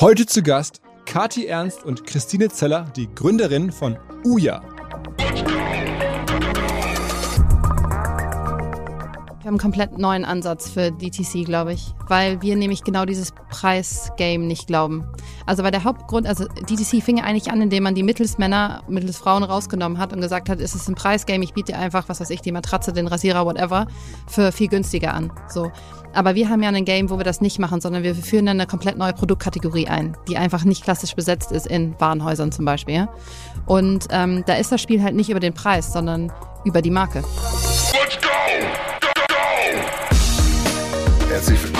Heute zu Gast Kati Ernst und Christine Zeller, die Gründerin von Uja. Wir haben einen komplett neuen Ansatz für DTC, glaube ich, weil wir nämlich genau dieses Preisgame nicht glauben. Also weil der Hauptgrund, also DTC fing eigentlich an, indem man die Mittelsmänner, Mittelsfrauen rausgenommen hat und gesagt hat, es ist ein Preisgame, ich biete dir einfach, was weiß ich, die Matratze, den Rasierer, whatever, für viel günstiger an. So. Aber wir haben ja ein Game, wo wir das nicht machen, sondern wir führen dann eine komplett neue Produktkategorie ein, die einfach nicht klassisch besetzt ist in Warenhäusern zum Beispiel. Und ähm, da ist das Spiel halt nicht über den Preis, sondern über die Marke. Let's go! Herzlich willkommen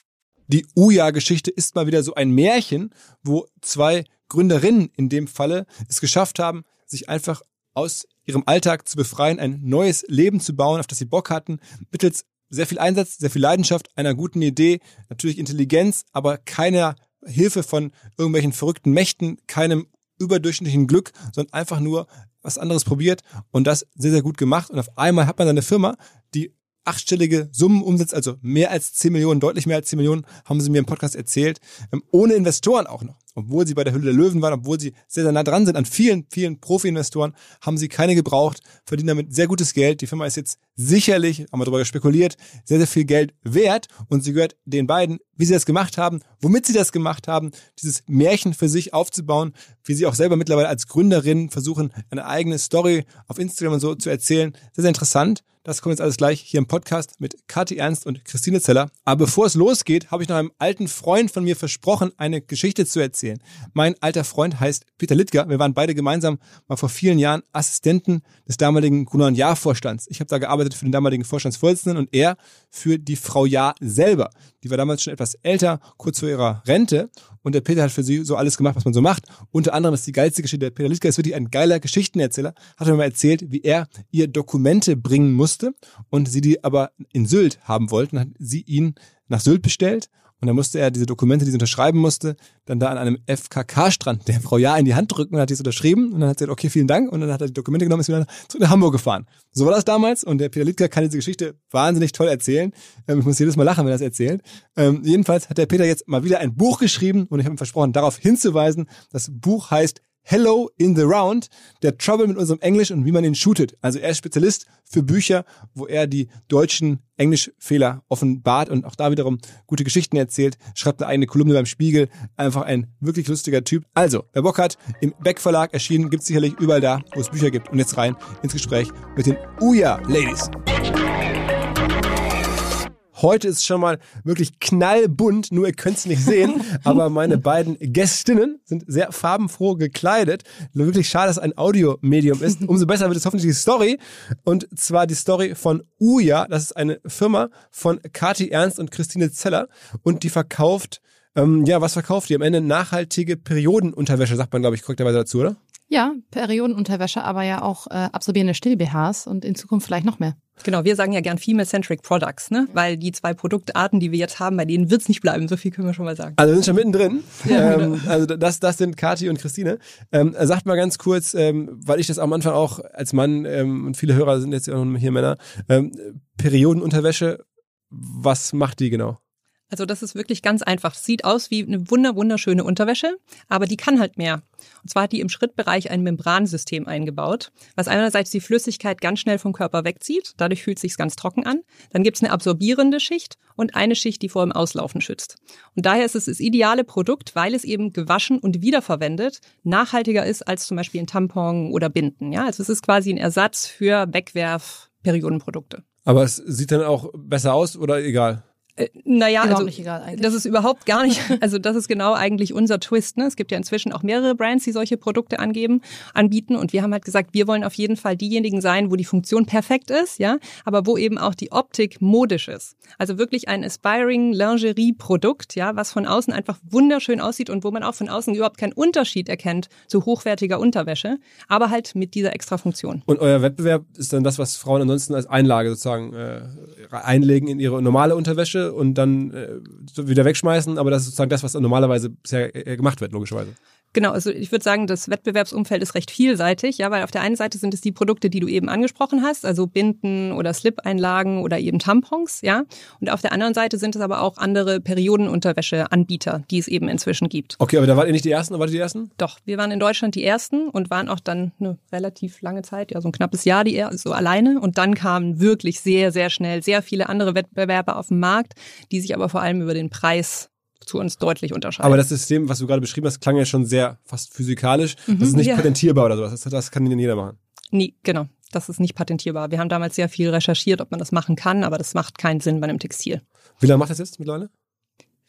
Die Uja-Geschichte ist mal wieder so ein Märchen, wo zwei Gründerinnen in dem Falle es geschafft haben, sich einfach aus ihrem Alltag zu befreien, ein neues Leben zu bauen, auf das sie Bock hatten, mittels sehr viel Einsatz, sehr viel Leidenschaft, einer guten Idee, natürlich Intelligenz, aber keiner Hilfe von irgendwelchen verrückten Mächten, keinem überdurchschnittlichen Glück, sondern einfach nur was anderes probiert und das sehr, sehr gut gemacht. Und auf einmal hat man eine Firma, die achtstellige Summen umsetzt, also mehr als 10 Millionen, deutlich mehr als 10 Millionen, haben sie mir im Podcast erzählt, ähm, ohne Investoren auch noch. Obwohl sie bei der Hülle der Löwen waren, obwohl sie sehr, sehr nah dran sind an vielen, vielen Profi-Investoren, haben sie keine gebraucht, verdienen damit sehr gutes Geld. Die Firma ist jetzt sicherlich, haben wir darüber spekuliert, sehr, sehr viel Geld wert und sie gehört den beiden, wie sie das gemacht haben, womit sie das gemacht haben, dieses Märchen für sich aufzubauen, wie sie auch selber mittlerweile als Gründerin versuchen, eine eigene Story auf Instagram und so zu erzählen. Sehr, sehr interessant. Das kommt jetzt alles gleich hier im Podcast mit Kathi Ernst und Christine Zeller. Aber bevor es losgeht, habe ich noch einem alten Freund von mir versprochen, eine Geschichte zu erzählen. Mein alter Freund heißt Peter Littger. Wir waren beide gemeinsam mal vor vielen Jahren Assistenten des damaligen Gruner Jahr Vorstands. Ich habe da gearbeitet für den damaligen Vorstandsvorsitzenden und er für die Frau Jahr selber. Die war damals schon etwas älter, kurz vor ihrer Rente und der Peter hat für sie so alles gemacht, was man so macht. Unter anderem ist die geilste Geschichte. Der Peter Littger ist wirklich ein geiler Geschichtenerzähler. Hat mir mal erzählt, wie er ihr Dokumente bringen musste und sie die aber in Sylt haben wollten. Hat sie ihn nach Sylt bestellt und dann musste er diese Dokumente, die sie unterschreiben musste, dann da an einem FKK-Strand der Frau Ja in die Hand drücken und hat die unterschrieben. Und dann hat sie gesagt, okay, vielen Dank. Und dann hat er die Dokumente genommen und ist wieder zurück nach Hamburg gefahren. So war das damals. Und der Peter Littger kann diese Geschichte wahnsinnig toll erzählen. Ähm, ich muss jedes Mal lachen, wenn er das erzählt. Ähm, jedenfalls hat der Peter jetzt mal wieder ein Buch geschrieben und ich habe ihm versprochen, darauf hinzuweisen. Das Buch heißt Hello in the Round, der Trouble mit unserem Englisch und wie man ihn shootet. Also er ist Spezialist für Bücher, wo er die deutschen Englischfehler offenbart und auch da wiederum gute Geschichten erzählt, schreibt eine eigene Kolumne beim Spiegel. Einfach ein wirklich lustiger Typ. Also, wer Bock hat, im Beck Verlag erschienen, gibt es sicherlich überall da, wo es Bücher gibt. Und jetzt rein ins Gespräch mit den Uja Ladies. Heute ist schon mal wirklich knallbunt, nur ihr könnt es nicht sehen, aber meine beiden Gästinnen sind sehr farbenfroh gekleidet. Wirklich schade, dass es ein Audiomedium ist. Umso besser wird es hoffentlich die Story. Und zwar die Story von Uja. Das ist eine Firma von Kati Ernst und Christine Zeller. Und die verkauft, ähm, ja, was verkauft die? Am Ende nachhaltige Periodenunterwäsche, sagt man, glaube ich, korrekterweise dazu, oder? Ja, Periodenunterwäsche, aber ja auch äh, absorbierende Still-BHs und in Zukunft vielleicht noch mehr. Genau, wir sagen ja gern Female-Centric Products, ne? weil die zwei Produktarten, die wir jetzt haben, bei denen wird's nicht bleiben. So viel können wir schon mal sagen. Also wir sind schon mittendrin. ähm, also das, das sind Kathi und Christine. Ähm, sagt mal ganz kurz, ähm, weil ich das am Anfang auch als Mann ähm, und viele Hörer sind jetzt ja auch hier Männer, ähm, Periodenunterwäsche, was macht die genau? Also das ist wirklich ganz einfach. Sieht aus wie eine wunder wunderschöne Unterwäsche, aber die kann halt mehr. Und zwar hat die im Schrittbereich ein Membransystem eingebaut, was einerseits die Flüssigkeit ganz schnell vom Körper wegzieht. Dadurch fühlt es sich ganz trocken an. Dann gibt es eine absorbierende Schicht und eine Schicht, die vor dem Auslaufen schützt. Und daher ist es das ideale Produkt, weil es eben gewaschen und wiederverwendet nachhaltiger ist als zum Beispiel ein Tampon oder Binden. Ja, also es ist quasi ein Ersatz für Wegwerf-Periodenprodukte. Aber es sieht dann auch besser aus oder egal? Äh, naja, also nicht egal eigentlich. das ist überhaupt gar nicht, also das ist genau eigentlich unser Twist. Ne? Es gibt ja inzwischen auch mehrere Brands, die solche Produkte angeben, anbieten und wir haben halt gesagt, wir wollen auf jeden Fall diejenigen sein, wo die Funktion perfekt ist, ja, aber wo eben auch die Optik modisch ist. Also wirklich ein aspiring Lingerie-Produkt, ja, was von außen einfach wunderschön aussieht und wo man auch von außen überhaupt keinen Unterschied erkennt zu hochwertiger Unterwäsche, aber halt mit dieser extra Funktion. Und euer Wettbewerb ist dann das, was Frauen ansonsten als Einlage sozusagen äh, einlegen in ihre normale Unterwäsche und dann äh, wieder wegschmeißen, aber das ist sozusagen das, was normalerweise bisher äh, gemacht wird, logischerweise. Genau, also ich würde sagen, das Wettbewerbsumfeld ist recht vielseitig, ja, weil auf der einen Seite sind es die Produkte, die du eben angesprochen hast, also Binden oder Slip-Einlagen oder eben Tampons, ja, und auf der anderen Seite sind es aber auch andere Periodenunterwäscheanbieter, die es eben inzwischen gibt. Okay, aber da wart ihr nicht die Ersten, oder wart ihr die Ersten? Doch, wir waren in Deutschland die ersten und waren auch dann eine relativ lange Zeit, ja, so ein knappes Jahr die er so alleine und dann kamen wirklich sehr sehr schnell sehr viele andere Wettbewerber auf den Markt, die sich aber vor allem über den Preis zu uns deutlich unterscheiden. Aber das System, was du gerade beschrieben hast, klang ja schon sehr fast physikalisch. das ist nicht ja. patentierbar oder sowas. Das, das kann denn jeder machen. Nee, genau. Das ist nicht patentierbar. Wir haben damals sehr viel recherchiert, ob man das machen kann, aber das macht keinen Sinn bei einem Textil. Wie lange macht das jetzt mittlerweile?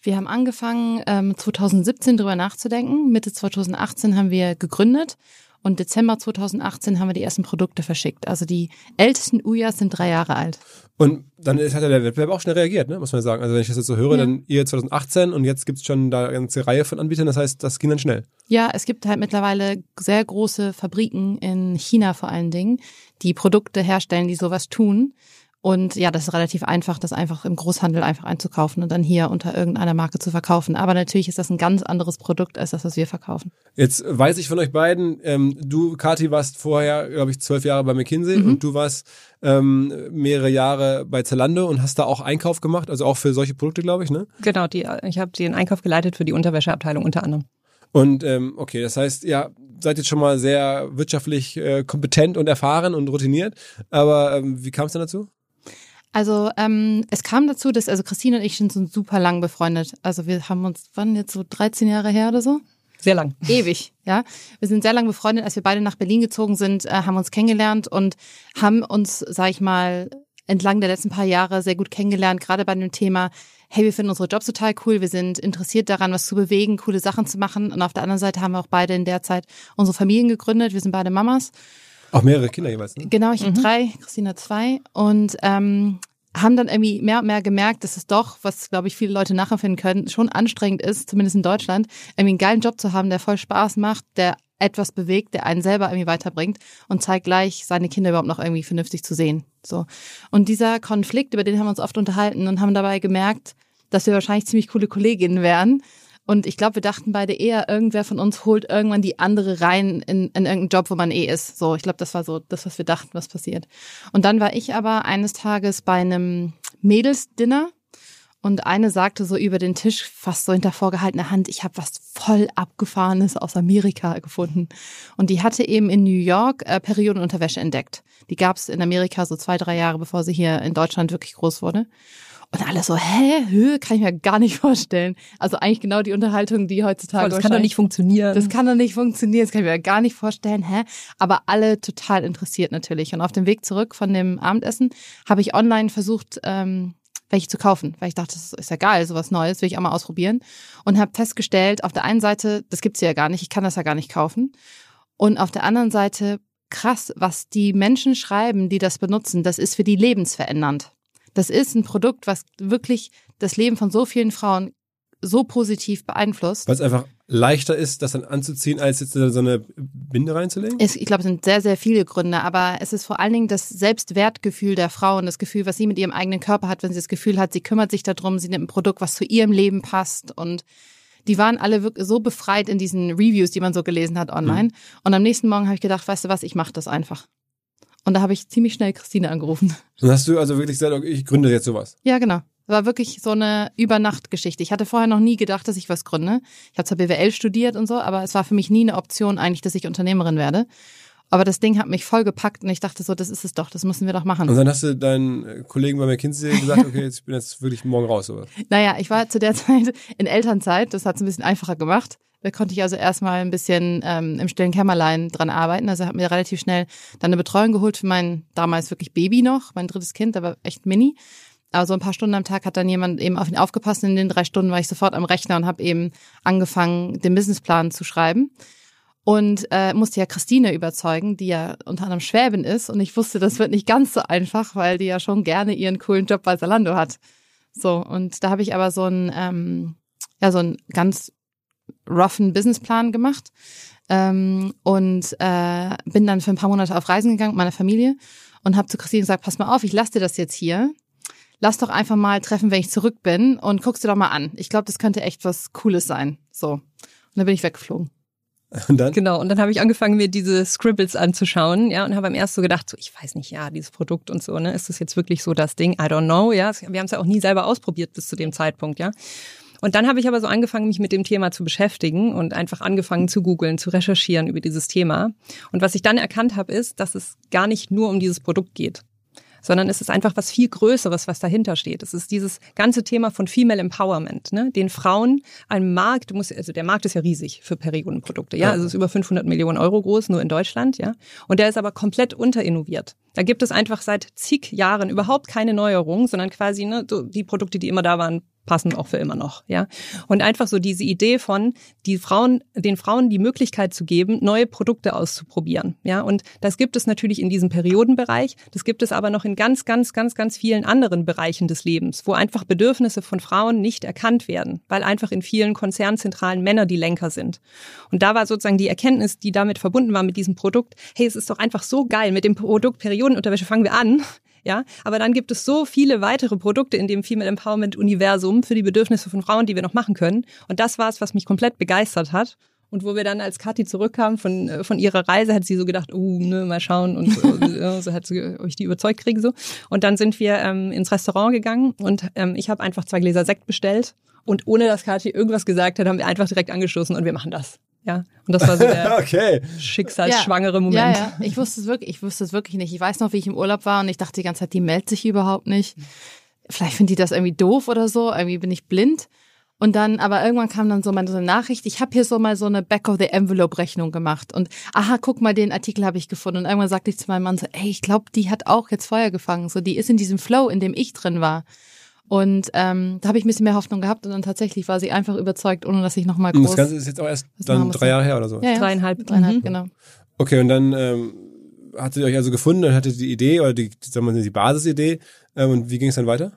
Wir haben angefangen, ähm, 2017 drüber nachzudenken. Mitte 2018 haben wir gegründet und Dezember 2018 haben wir die ersten Produkte verschickt. Also die ältesten Uyas sind drei Jahre alt. Und dann hat ja der Wettbewerb auch schnell reagiert, ne? muss man sagen. Also wenn ich das jetzt so höre, Ja. dann ihr 2018 und jetzt gibt's schon da eine ganze Reihe von Anbietern. Das heißt, das ging dann schnell. Ja, es gibt halt mittlerweile sehr große Fabriken in China vor allen Dingen, die Produkte herstellen, die sowas tun. Und ja, das ist relativ einfach, das einfach im Großhandel einfach einzukaufen und dann hier unter irgendeiner Marke zu verkaufen. Aber natürlich ist das ein ganz anderes Produkt als das, was wir verkaufen. Jetzt weiß ich von euch beiden, ähm, du, Kati, warst vorher, glaube ich, zwölf Jahre bei McKinsey Mhm. und du warst ähm, mehrere Jahre bei Zalando und hast da auch Einkauf gemacht, also auch für solche Produkte, glaube ich, ne? Genau, die, ich habe den Einkauf geleitet für die Unterwäscheabteilung unter anderem. Und ähm, okay, das heißt, ja, seid jetzt schon mal sehr wirtschaftlich äh, kompetent und erfahren und routiniert. Aber ähm, wie kam es dann dazu? Also ähm, es kam dazu, dass also Christine und ich sind so super lang befreundet. Also wir haben uns, wann jetzt so 13 Jahre her oder so? Sehr lang. Ewig, ja. Wir sind sehr lang befreundet, als wir beide nach Berlin gezogen sind, äh, haben uns kennengelernt und haben uns, sag ich mal, entlang der letzten paar Jahre sehr gut kennengelernt, gerade bei dem Thema, hey, wir finden unsere Jobs total cool, wir sind interessiert daran, was zu bewegen, coole Sachen zu machen. Und auf der anderen Seite haben wir auch beide in der Zeit unsere Familien gegründet. Wir sind beide Mamas. Auch mehrere Kinder jeweils, ne? Genau, ich habe drei, Christina zwei und ähm, haben dann irgendwie mehr und mehr gemerkt, dass es doch, was glaube ich viele Leute nachempfinden können, schon anstrengend ist, zumindest in Deutschland, irgendwie einen geilen Job zu haben, der voll Spaß macht, der etwas bewegt, der einen selber irgendwie weiterbringt und zeigt gleich, seine Kinder überhaupt noch irgendwie vernünftig zu sehen. So. Und dieser Konflikt, über den haben wir uns oft unterhalten und haben dabei gemerkt, dass wir wahrscheinlich ziemlich coole Kolleginnen wären. Und ich glaube, wir dachten beide eher, irgendwer von uns holt irgendwann die andere rein in, in irgendeinen Job, wo man eh ist. So, ich glaube, das war so das, was wir dachten, was passiert. Und dann war ich aber eines Tages bei einem Mädelsdinner und eine sagte so über den Tisch, fast so hinter vorgehaltener Hand, ich habe was voll Abgefahrenes aus Amerika gefunden. Und die hatte eben in New York äh, Periodenunterwäsche entdeckt. Die gab es in Amerika so zwei, drei Jahre, bevor sie hier in Deutschland wirklich groß wurde. Und alle so, hä, Höhe, kann ich mir gar nicht vorstellen. Also eigentlich genau die Unterhaltung, die heutzutage das kann doch nicht funktionieren. das kann doch nicht funktionieren, das kann ich mir gar nicht vorstellen, hä? Aber alle total interessiert natürlich. Und auf dem Weg zurück von dem Abendessen habe ich online versucht, ähm, welche zu kaufen, weil ich dachte, das ist ja geil, sowas Neues, will ich auch mal ausprobieren. Und habe festgestellt, auf der einen Seite, das gibt's ja gar nicht, ich kann das ja gar nicht kaufen. Und auf der anderen Seite, krass, was die Menschen schreiben, die das benutzen, das ist für die lebensverändernd. Das ist ein Produkt, was wirklich das Leben von so vielen Frauen so positiv beeinflusst. Weil es einfach leichter ist, das dann anzuziehen, als jetzt so eine Binde reinzulegen? Ich glaube, es sind sehr, sehr viele Gründe, aber es ist vor allen Dingen das Selbstwertgefühl der Frau und das Gefühl, was sie mit ihrem eigenen Körper hat, wenn sie das Gefühl hat, sie kümmert sich darum, sie nimmt ein Produkt, was zu ihrem Leben passt und die waren alle wirklich so befreit in diesen Reviews, die man so gelesen hat online. Mhm. Und am nächsten Morgen habe ich gedacht, weißt du was, ich mache das einfach. Und da habe ich ziemlich schnell Christine angerufen. Und hast du also wirklich gesagt, okay, ich gründe jetzt sowas? Ja, genau. War wirklich so eine Übernachtgeschichte. Ich hatte vorher noch nie gedacht, dass ich was gründe. Ich habe zwar BWL studiert und so, aber es war für mich nie eine Option eigentlich, dass ich Unternehmerin werde. Aber das Ding hat mich voll gepackt und ich dachte so, das ist es doch, das müssen wir doch machen. Und dann hast du deinen Kollegen bei McKinsey gesagt, okay, ich bin jetzt wirklich morgen raus, oder? Naja, ich war zu der Zeit in Elternzeit, das hat es ein bisschen einfacher gemacht. Da konnte ich also erstmal ein bisschen ähm, im stillen Kämmerlein dran arbeiten. Also habe mir relativ schnell dann eine Betreuung geholt für mein damals wirklich Baby noch, mein drittes Kind, aber echt mini. Aber so ein paar Stunden am Tag hat dann jemand eben auf ihn aufgepasst. In den drei Stunden war ich sofort am Rechner und habe eben angefangen, den Businessplan zu schreiben. Und äh, musste ja Christine überzeugen, die ja unter anderem Schwäbin ist. Und ich wusste, das wird nicht ganz so einfach, weil die ja schon gerne ihren coolen Job bei Zalando hat. So, und da habe ich aber so einen, ähm, ja, so einen ganz roughen Businessplan gemacht. Ähm, und äh, bin dann für ein paar Monate auf Reisen gegangen mit meiner Familie und habe zu Christine gesagt, pass mal auf, ich lasse dir das jetzt hier lass doch einfach mal treffen, wenn ich zurück bin und guckst dir doch mal an. Ich glaube, das könnte echt was Cooles sein. So. Und dann bin ich weggeflogen. Und dann? Genau, und dann habe ich angefangen, mir diese Scribbles anzuschauen, ja, und habe am ersten so gedacht, so, ich weiß nicht, ja, dieses Produkt und so, ne, ist das jetzt wirklich so das Ding? I don't know, ja. Wir haben es ja auch nie selber ausprobiert bis zu dem Zeitpunkt, ja. Und dann habe ich aber so angefangen, mich mit dem Thema zu beschäftigen und einfach angefangen zu googeln, zu recherchieren über dieses Thema. Und was ich dann erkannt habe, ist, dass es gar nicht nur um dieses Produkt geht sondern es ist einfach was viel Größeres, was dahinter steht. Es ist dieses ganze Thema von Female Empowerment, ne? den Frauen ein Markt, muss, also der Markt ist ja riesig für Periodenprodukte, ja, also es ist über 500 Millionen Euro groß, nur in Deutschland, ja, und der ist aber komplett unterinnoviert. Da gibt es einfach seit zig Jahren überhaupt keine Neuerung, sondern quasi ne, die Produkte, die immer da waren, passen auch für immer noch, ja. Und einfach so diese Idee von, die Frauen, den Frauen die Möglichkeit zu geben, neue Produkte auszuprobieren, ja. Und das gibt es natürlich in diesem Periodenbereich. Das gibt es aber noch in ganz, ganz, ganz, ganz vielen anderen Bereichen des Lebens, wo einfach Bedürfnisse von Frauen nicht erkannt werden, weil einfach in vielen Konzernzentralen Männer die Lenker sind. Und da war sozusagen die Erkenntnis, die damit verbunden war mit diesem Produkt, hey, es ist doch einfach so geil, mit dem Produkt Periodenunterwäsche fangen wir an, ja, aber dann gibt es so viele weitere Produkte in dem Female Empowerment Universum für die Bedürfnisse von Frauen, die wir noch machen können. Und das war es, was mich komplett begeistert hat. Und wo wir dann als Kathi zurückkamen von, äh, von ihrer Reise, hat sie so gedacht, oh, ne, mal schauen. Und so, so hat sie euch die überzeugt kriegen so. Und dann sind wir ähm, ins Restaurant gegangen und ähm, ich habe einfach zwei Gläser Sekt bestellt. Und ohne dass Kathi irgendwas gesagt hat, haben wir einfach direkt angestoßen und wir machen das. Ja, und das war so der okay. schicksalsschwangere Moment. Ja, ja, ich wusste es wirklich, ich wusste es wirklich nicht. Ich weiß noch, wie ich im Urlaub war und ich dachte die ganze Zeit, die meldet sich überhaupt nicht. Vielleicht findet die das irgendwie doof oder so, irgendwie bin ich blind. Und dann, aber irgendwann kam dann so mal so eine Nachricht, ich habe hier so mal so eine Back-of-the-Envelope-Rechnung gemacht. Und aha, guck mal, den Artikel habe ich gefunden. Und irgendwann sagte ich zu meinem Mann so, ey, ich glaube, die hat auch jetzt Feuer gefangen. So, die ist in diesem Flow, in dem ich drin war. Und ähm, da habe ich ein bisschen mehr Hoffnung gehabt und dann tatsächlich war sie einfach überzeugt, ohne dass ich nochmal groß... Und das Ganze ist jetzt auch erst dann drei Jahre her oder so? Ja, ja. Dreieinhalb. Dreieinhalb, mhm. genau. Okay, und dann ähm, hattet ihr euch also gefunden und hattet die Idee oder die, sagen wir mal, die Basisidee ähm, und wie ging es dann weiter?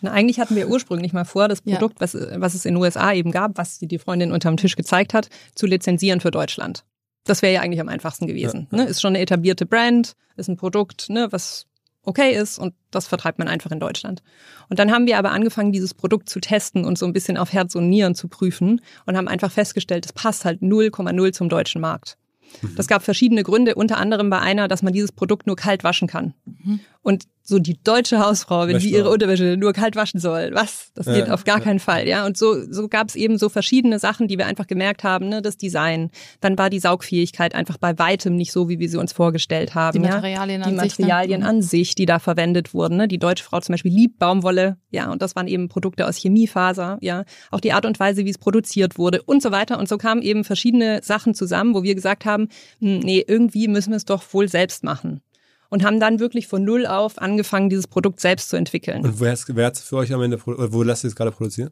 Na, eigentlich hatten wir ursprünglich mal vor, das Produkt, ja. was, was es in den USA eben gab, was die Freundin unterm Tisch gezeigt hat, zu lizenzieren für Deutschland. Das wäre ja eigentlich am einfachsten gewesen. Ja, ja. Ne? Ist schon eine etablierte Brand, ist ein Produkt, ne, was okay ist und das vertreibt man einfach in Deutschland. Und dann haben wir aber angefangen, dieses Produkt zu testen und so ein bisschen auf Herz und Nieren zu prüfen und haben einfach festgestellt, es passt halt 0,0 zum deutschen Markt. Mhm. Das gab verschiedene Gründe, unter anderem bei einer, dass man dieses Produkt nur kalt waschen kann. Mhm. Und so die deutsche Hausfrau, wenn die ihre Unterwäsche nur kalt waschen soll, was? Das geht ja, auf gar ja. keinen Fall, ja. Und so, so gab es eben so verschiedene Sachen, die wir einfach gemerkt haben, ne, das Design. Dann war die Saugfähigkeit einfach bei weitem nicht so, wie wir sie uns vorgestellt haben. Die Materialien, ja? an, die Materialien sich, ne? an sich, die da verwendet wurden. Ne? Die deutsche Frau zum Beispiel liebt Baumwolle, ja, und das waren eben Produkte aus Chemiefaser, ja. Auch die Art und Weise, wie es produziert wurde und so weiter. Und so kamen eben verschiedene Sachen zusammen, wo wir gesagt haben, hm, nee, irgendwie müssen wir es doch wohl selbst machen und haben dann wirklich von null auf angefangen, dieses Produkt selbst zu entwickeln. Und wer hat es für euch am Ende, wo lasst ihr es gerade produzieren?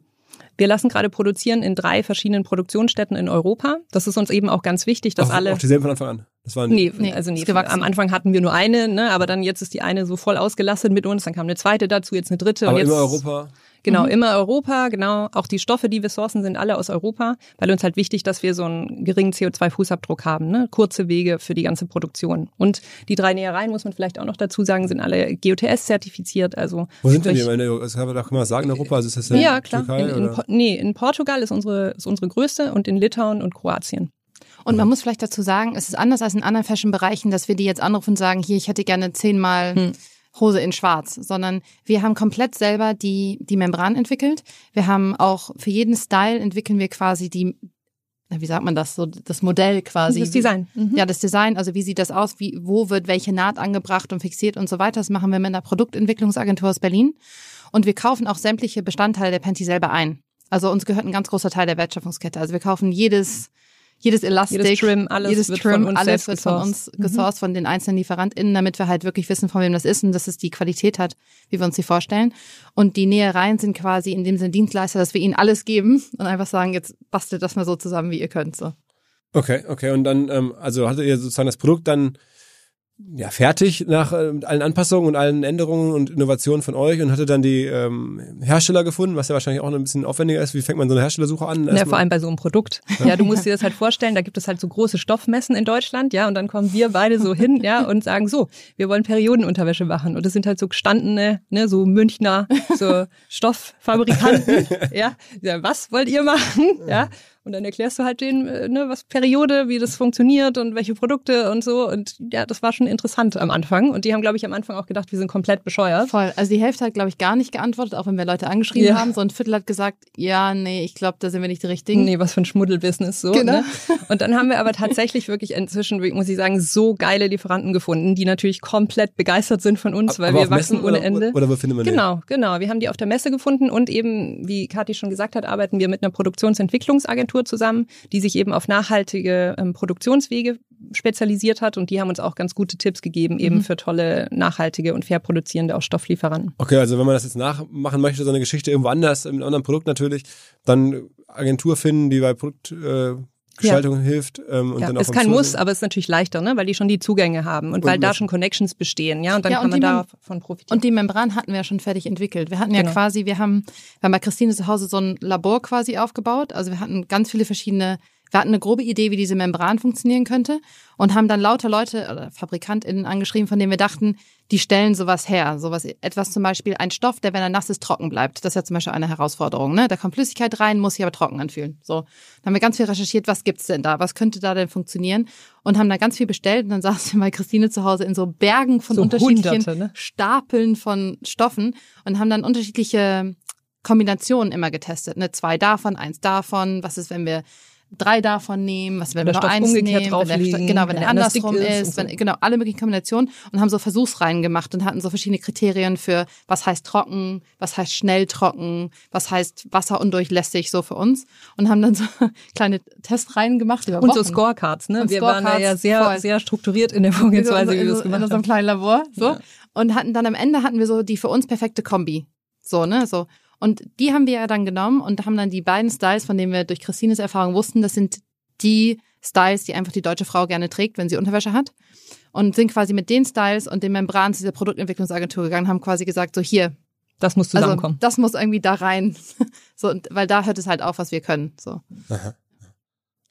Wir lassen gerade produzieren in drei verschiedenen Produktionsstätten in Europa. Das ist uns eben auch ganz wichtig, dass auch, alle. Auch dieselben von Anfang an. Das waren nee, nee, also nee. Am Anfang hatten wir nur eine, ne, aber dann jetzt ist die eine so voll ausgelastet mit uns, dann kam eine zweite dazu, jetzt eine dritte aber und jetzt. in Europa. Genau, Mhm. immer Europa, genau. Auch die Stoffe, die wir sourcen, sind alle aus Europa, weil uns halt wichtig, dass wir so einen geringen CO2-Fußabdruck haben, ne? kurze Wege für die ganze Produktion. Und die drei Nähereien, muss man vielleicht auch noch dazu sagen, sind alle GOTS-zertifiziert. Also Wo sind denn die? meine, das kann man man das sagen in Europa? Also ist das Ja, klar. Türkei, in, in? Po- nee, in Portugal ist unsere, ist unsere größte und in Litauen und Kroatien. Und man muss vielleicht dazu sagen, es ist anders als in anderen Fashion-Bereichen, dass wir die jetzt anrufen und sagen, hier, ich hätte gerne zehnmal Hm. Hose in schwarz, sondern wir haben komplett selber die, die Membran entwickelt. Wir haben auch für jeden Style entwickeln wir quasi die, wie sagt man das, so das Modell quasi. Das Design. Mhm. Ja, das Design, also wie sieht das aus, wie, wo wird welche Naht angebracht und fixiert und so weiter. Das machen wir mit einer Produktentwicklungsagentur aus Berlin. Und wir kaufen auch sämtliche Bestandteile der Panty selber ein. Also uns gehört ein ganz großer Teil der Wertschöpfungskette. Also wir kaufen jedes, jedes Elastik, Jedes Trim, alles jedes wird Trim, von uns alles wird von uns gesourced. Mhm. von den einzelnen LieferantInnen, damit wir halt wirklich wissen, von wem das ist und dass es die Qualität hat, wie wir uns die vorstellen. Und die Nähereien sind quasi in dem Sinne Dienstleister, dass wir ihnen alles geben und einfach sagen, jetzt bastelt das mal so zusammen, wie ihr könnt. So. Okay, okay. Und dann, ähm, also hattet ihr sozusagen das Produkt dann ja fertig nach äh, mit allen Anpassungen und allen Änderungen und Innovationen von euch und hatte dann die ähm, Hersteller gefunden, was ja wahrscheinlich auch ein bisschen aufwendiger ist. Wie fängt man so eine Herstellersuche an? Ja, Erstmal- vor allem bei so einem Produkt. Ja, du musst dir das halt vorstellen, da gibt es halt so große Stoffmessen in Deutschland, ja, und dann kommen wir beide so hin, ja, und sagen so, wir wollen Periodenunterwäsche machen. Und das sind halt so gestandene, ne, so Münchner, so Stofffabrikanten, ja. ja. Was wollt ihr machen? Ja. Und dann erklärst du halt denen, äh, ne, was Periode, wie das funktioniert und welche Produkte und so. Und ja, das war schon interessant am Anfang. Und die haben, glaube ich, am Anfang auch gedacht, wir sind komplett bescheuert. Voll. Also die Hälfte hat, glaube ich, gar nicht geantwortet, auch wenn wir Leute angeschrieben Ja. haben. So ein Viertel hat gesagt, ja, nee, ich glaube, da sind wir nicht die Richtigen. Nee, was für ein Schmuddelbusiness so. Genau. Ne? Und dann haben wir aber tatsächlich wirklich inzwischen, muss ich sagen, so geile Lieferanten gefunden, die natürlich komplett begeistert sind von uns, weil Aber wir wachsen Messen ohne oder, Ende. Oder wo findet man die? Genau, genau. Wir haben die auf der Messe gefunden und eben, wie Kathi schon gesagt hat, arbeiten wir mit einer Produktionsentwicklungsagentur zusammen, die sich eben auf nachhaltige ähm, Produktionswege spezialisiert hat und die haben uns auch ganz gute Tipps gegeben, eben Mhm. für tolle, nachhaltige und fair produzierende auch Stofflieferanten. Okay, also wenn man das jetzt nachmachen möchte, so eine Geschichte irgendwo anders, in einem anderen Produkt natürlich, dann Agentur finden, die bei Produktgestaltung äh, Gestaltung hilft. Ähm, und Ja, dann auch ist kein Muss, aber es ist natürlich leichter, ne? weil die schon die Zugänge haben und, Und weil da schon Connections bestehen, ja, und dann Ja, kann und man die man- davon profitieren. Und die Membran hatten wir ja schon fertig entwickelt. Wir hatten ja Genau. quasi, wir haben, wir haben bei Christine zu Hause so ein Labor quasi aufgebaut. Also wir hatten ganz viele verschiedene, wir hatten eine grobe Idee, wie diese Membran funktionieren könnte und haben dann lauter Leute oder FabrikantInnen angeschrieben, von denen wir dachten, die stellen sowas her. Sowas, etwas zum Beispiel, ein Stoff, der, wenn er nass ist, trocken bleibt. Das ist ja zum Beispiel eine Herausforderung, ne? Da kommt Flüssigkeit rein, muss sich aber trocken anfühlen. So. Dann haben wir ganz viel recherchiert, was gibt's denn da? Was könnte da denn funktionieren? Und haben da ganz viel bestellt und dann saßen wir bei Christine zu Hause in so Bergen von So unterschiedlichen Hunderte, ne? Stapeln von Stoffen und haben dann unterschiedliche Kombinationen immer getestet. Ne? Zwei davon, eins davon. Was ist, wenn wir drei davon nehmen? Was, wenn wir Stoff eins umgekehrt nehmen? wenn der, liegen, genau, wenn, wenn der andersrum ist ist. und so. wenn, genau, alle möglichen Kombinationen und haben so Versuchsreihen gemacht und hatten so verschiedene Kriterien für, was heißt trocken, was heißt schnell trocken, was heißt wasserundurchlässig, so für uns. Und haben dann so kleine Testreihen gemacht über Und Wochen. so Scorecards, ne? Und wir waren da Scorecards, ja sehr, voll. sehr strukturiert in der Vorgehensweise, wie wir in, das so- in gemacht unserem haben. kleinen Labor. So. Ja. Und hatten dann am Ende hatten wir so die für uns perfekte Kombi. So, ne? So. Und die haben wir ja dann genommen und haben dann die beiden Styles, von denen wir durch Christines Erfahrung wussten, das sind die Styles, die einfach die deutsche Frau gerne trägt, wenn sie Unterwäsche hat. Und sind quasi mit den Styles und den Membranen zu dieser Produktentwicklungsagentur gegangen, haben quasi gesagt, so hier, Das muss also zusammenkommen. das muss irgendwie da rein. So, und, weil da hört es halt auf, was wir können. So.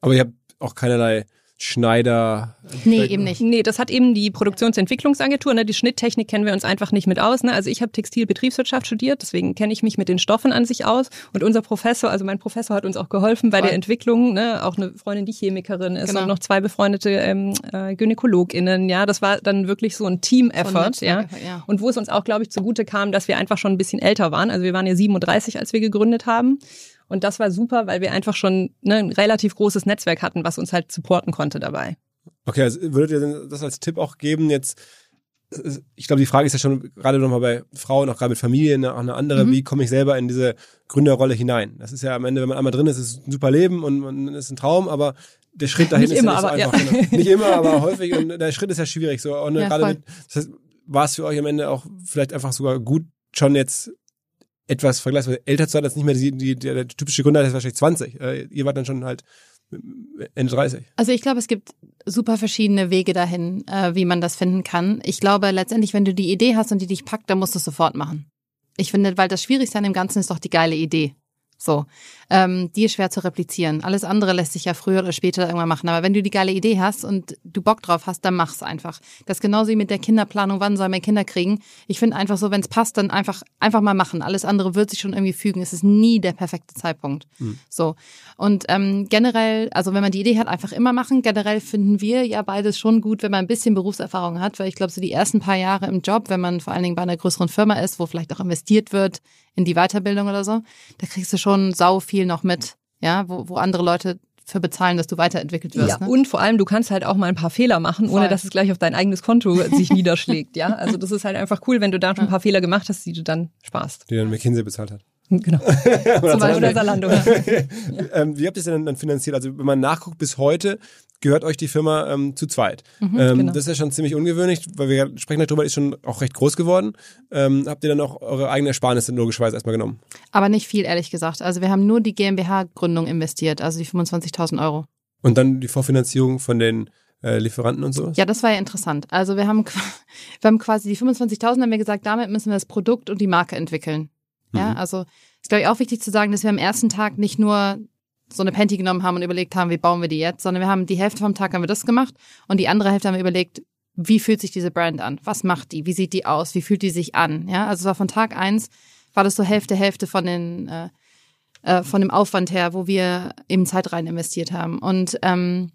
Aber ihr habt auch keinerlei Schneider. Nee, eben nicht. Nee, das hat eben die Produktionsentwicklungsagentur. Ne? Die Schnitttechnik kennen wir uns einfach nicht mit aus. Ne? Also ich habe Textilbetriebswirtschaft studiert, deswegen kenne ich mich mit den Stoffen an sich aus. Und unser Professor, also mein Professor hat uns auch geholfen bei Voll. der Entwicklung. Ne? Auch eine Freundin, die Chemikerin ist Genau. und noch zwei befreundete ähm, äh, GynäkologInnen. Ja, das war dann wirklich so ein Team-Effort. Ja. Ja. Und wo es uns auch, glaube ich, zugute kam, dass wir einfach schon ein bisschen älter waren. Also wir waren ja 37, als wir gegründet haben. Und das war super, weil wir einfach schon ne, ein relativ großes Netzwerk hatten, was uns halt supporten konnte dabei. Okay, also würdet ihr das als Tipp auch geben jetzt? Ich glaube, die Frage ist ja schon gerade nochmal bei Frauen, auch gerade mit Familien, auch eine andere. Mhm. Wie komme ich selber in diese Gründerrolle hinein? Das ist ja am Ende, wenn man einmal drin ist, ist es ein super Leben und man ist ein Traum, aber der Schritt dahin Nicht ist immer, ja nicht aber so ja. einfach. Genau. Nicht immer, aber häufig und der Schritt ist ja schwierig. So, und Ja, gerade mit, das heißt, war es für euch am Ende auch vielleicht einfach sogar gut, schon jetzt etwas vergleichsweise älter zu sein, als nicht mehr die, die, der, der typische Gründer, der ist wahrscheinlich 20. Äh, ihr wart dann schon halt Ende 30. Also ich glaube, es gibt super verschiedene Wege dahin, äh, wie man das finden kann. Ich glaube letztendlich, wenn du die Idee hast und die dich packt, dann musst du es sofort machen. Ich finde, weil das Schwierigste an dem Ganzen ist doch die geile Idee. So, ähm, die ist schwer zu replizieren. Alles andere lässt sich ja früher oder später irgendwann machen. Aber wenn du die geile Idee hast und du Bock drauf hast, dann mach's einfach. Das ist genauso wie mit der Kinderplanung, wann soll man Kinder kriegen. Ich finde einfach so, wenn es passt, dann einfach einfach mal machen. Alles andere wird sich schon irgendwie fügen. Es ist nie der perfekte Zeitpunkt. Mhm. So und ähm, generell, also wenn man die Idee hat, einfach immer machen. Generell finden wir ja beides schon gut, wenn man ein bisschen Berufserfahrung hat, weil ich glaube, so die ersten paar Jahre im Job, wenn man vor allen Dingen bei einer größeren Firma ist, wo vielleicht auch investiert wird in die Weiterbildung oder so, da kriegst du schon sau viel noch mit, ja, wo, wo andere Leute für bezahlen, dass du weiterentwickelt wirst. Ja, ne? und vor allem, du kannst halt auch mal ein paar Fehler machen, ohne dass es gleich auf dein eigenes Konto sich niederschlägt. Ja, also das ist halt einfach cool, wenn du da schon ein paar Fehler gemacht hast, die du dann sparst. Die dann McKinsey bezahlt hat. Genau. oder Zum Beispiel. Ja. ähm, wie habt ihr es denn dann finanziert? Also wenn man nachguckt, bis heute gehört euch die Firma ähm, zu zweit. Mhm, ähm, genau. Das ist ja schon ziemlich ungewöhnlich, weil wir sprechen darüber, ist schon auch recht groß geworden. Ähm, habt ihr dann auch eure eigene Ersparnisse logischerweise erstmal genommen? Aber nicht viel, ehrlich gesagt. Also wir haben nur die GmbH-Gründung investiert, also die 25.000 Euro. Und dann die Vorfinanzierung von den äh, Lieferanten und sowas? Ja, das war ja interessant. Also wir haben, wir haben quasi die 25.000, haben wir gesagt, damit müssen wir das Produkt und die Marke entwickeln. Ja, Mhm. also ist glaube ich auch wichtig zu sagen, dass wir am ersten Tag nicht nur so eine Panty genommen haben und überlegt haben, wie bauen wir die jetzt, sondern wir haben die Hälfte vom Tag haben wir das gemacht und die andere Hälfte haben wir überlegt, wie fühlt sich diese Brand an? Was macht die? Wie sieht die aus? Wie fühlt die sich an? Ja, also es war von Tag eins war das so Hälfte Hälfte von den äh, äh, von dem Aufwand her, wo wir eben Zeit rein investiert haben und ähm,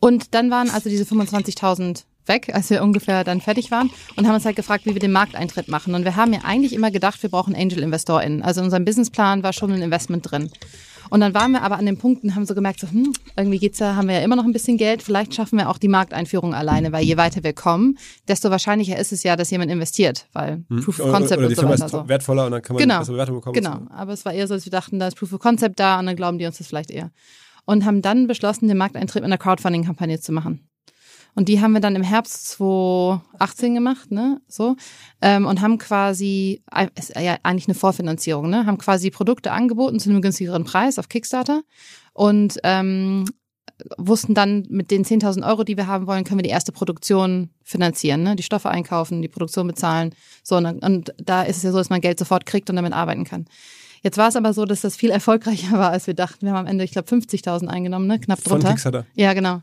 und dann waren also diese 25.000 weg, als wir ungefähr dann fertig waren und haben uns halt gefragt, wie wir den Markteintritt machen. Und wir haben ja eigentlich immer gedacht, wir brauchen Angel-InvestorInnen. Also in unserem Businessplan war schon ein Investment drin. Und dann waren wir aber an den Punkten, haben so gemerkt, so, hm, irgendwie geht's ja, haben wir ja immer noch ein bisschen Geld. Vielleicht schaffen wir auch die Markteinführung alleine, weil je weiter wir kommen, desto wahrscheinlicher ist es ja, dass jemand investiert, weil Proof of Oder, Concept oder die und so weiter. ist So. wertvoller und dann kann man Genau. bessere Bewertung bekommen. Genau, aber es war eher so, dass wir dachten, da ist Proof of Concept da und dann glauben die uns das vielleicht eher. Und haben dann beschlossen, den Markteintritt mit einer Crowdfunding-Kampagne zu machen. Und die haben wir dann im Herbst 2018 gemacht, ne, so, ähm, und haben quasi, äh, ist ja eigentlich eine Vorfinanzierung, ne, haben quasi Produkte angeboten zu einem günstigeren Preis auf Kickstarter und ähm, wussten dann, mit den 10.000 Euro, die wir haben wollen, können wir die erste Produktion finanzieren, ne? die Stoffe einkaufen, die Produktion bezahlen. So, und, und da ist es ja so, dass man Geld sofort kriegt und damit arbeiten kann. Jetzt war es aber so, dass das viel erfolgreicher war, als wir dachten. Wir haben am Ende, ich glaube, 50.000 eingenommen, ne? knapp Von drunter. Kickstarter. Ja, genau.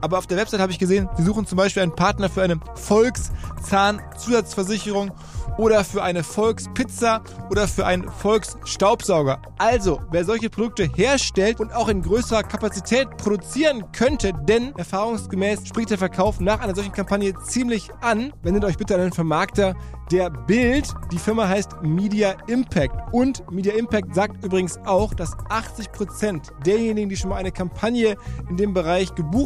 aber auf der Website habe ich gesehen, sie suchen zum Beispiel einen Partner für eine Volkszahnzusatzversicherung oder für eine Volkspizza oder für einen Volksstaubsauger. Also, wer solche Produkte herstellt und auch in größerer Kapazität produzieren könnte, denn erfahrungsgemäß spricht der Verkauf nach einer solchen Kampagne ziemlich an, wendet euch bitte an einen Vermarkter der Bild. Die Firma heißt Media Impact. Und Media Impact sagt übrigens auch, dass 80% derjenigen, die schon mal eine Kampagne in dem Bereich gebucht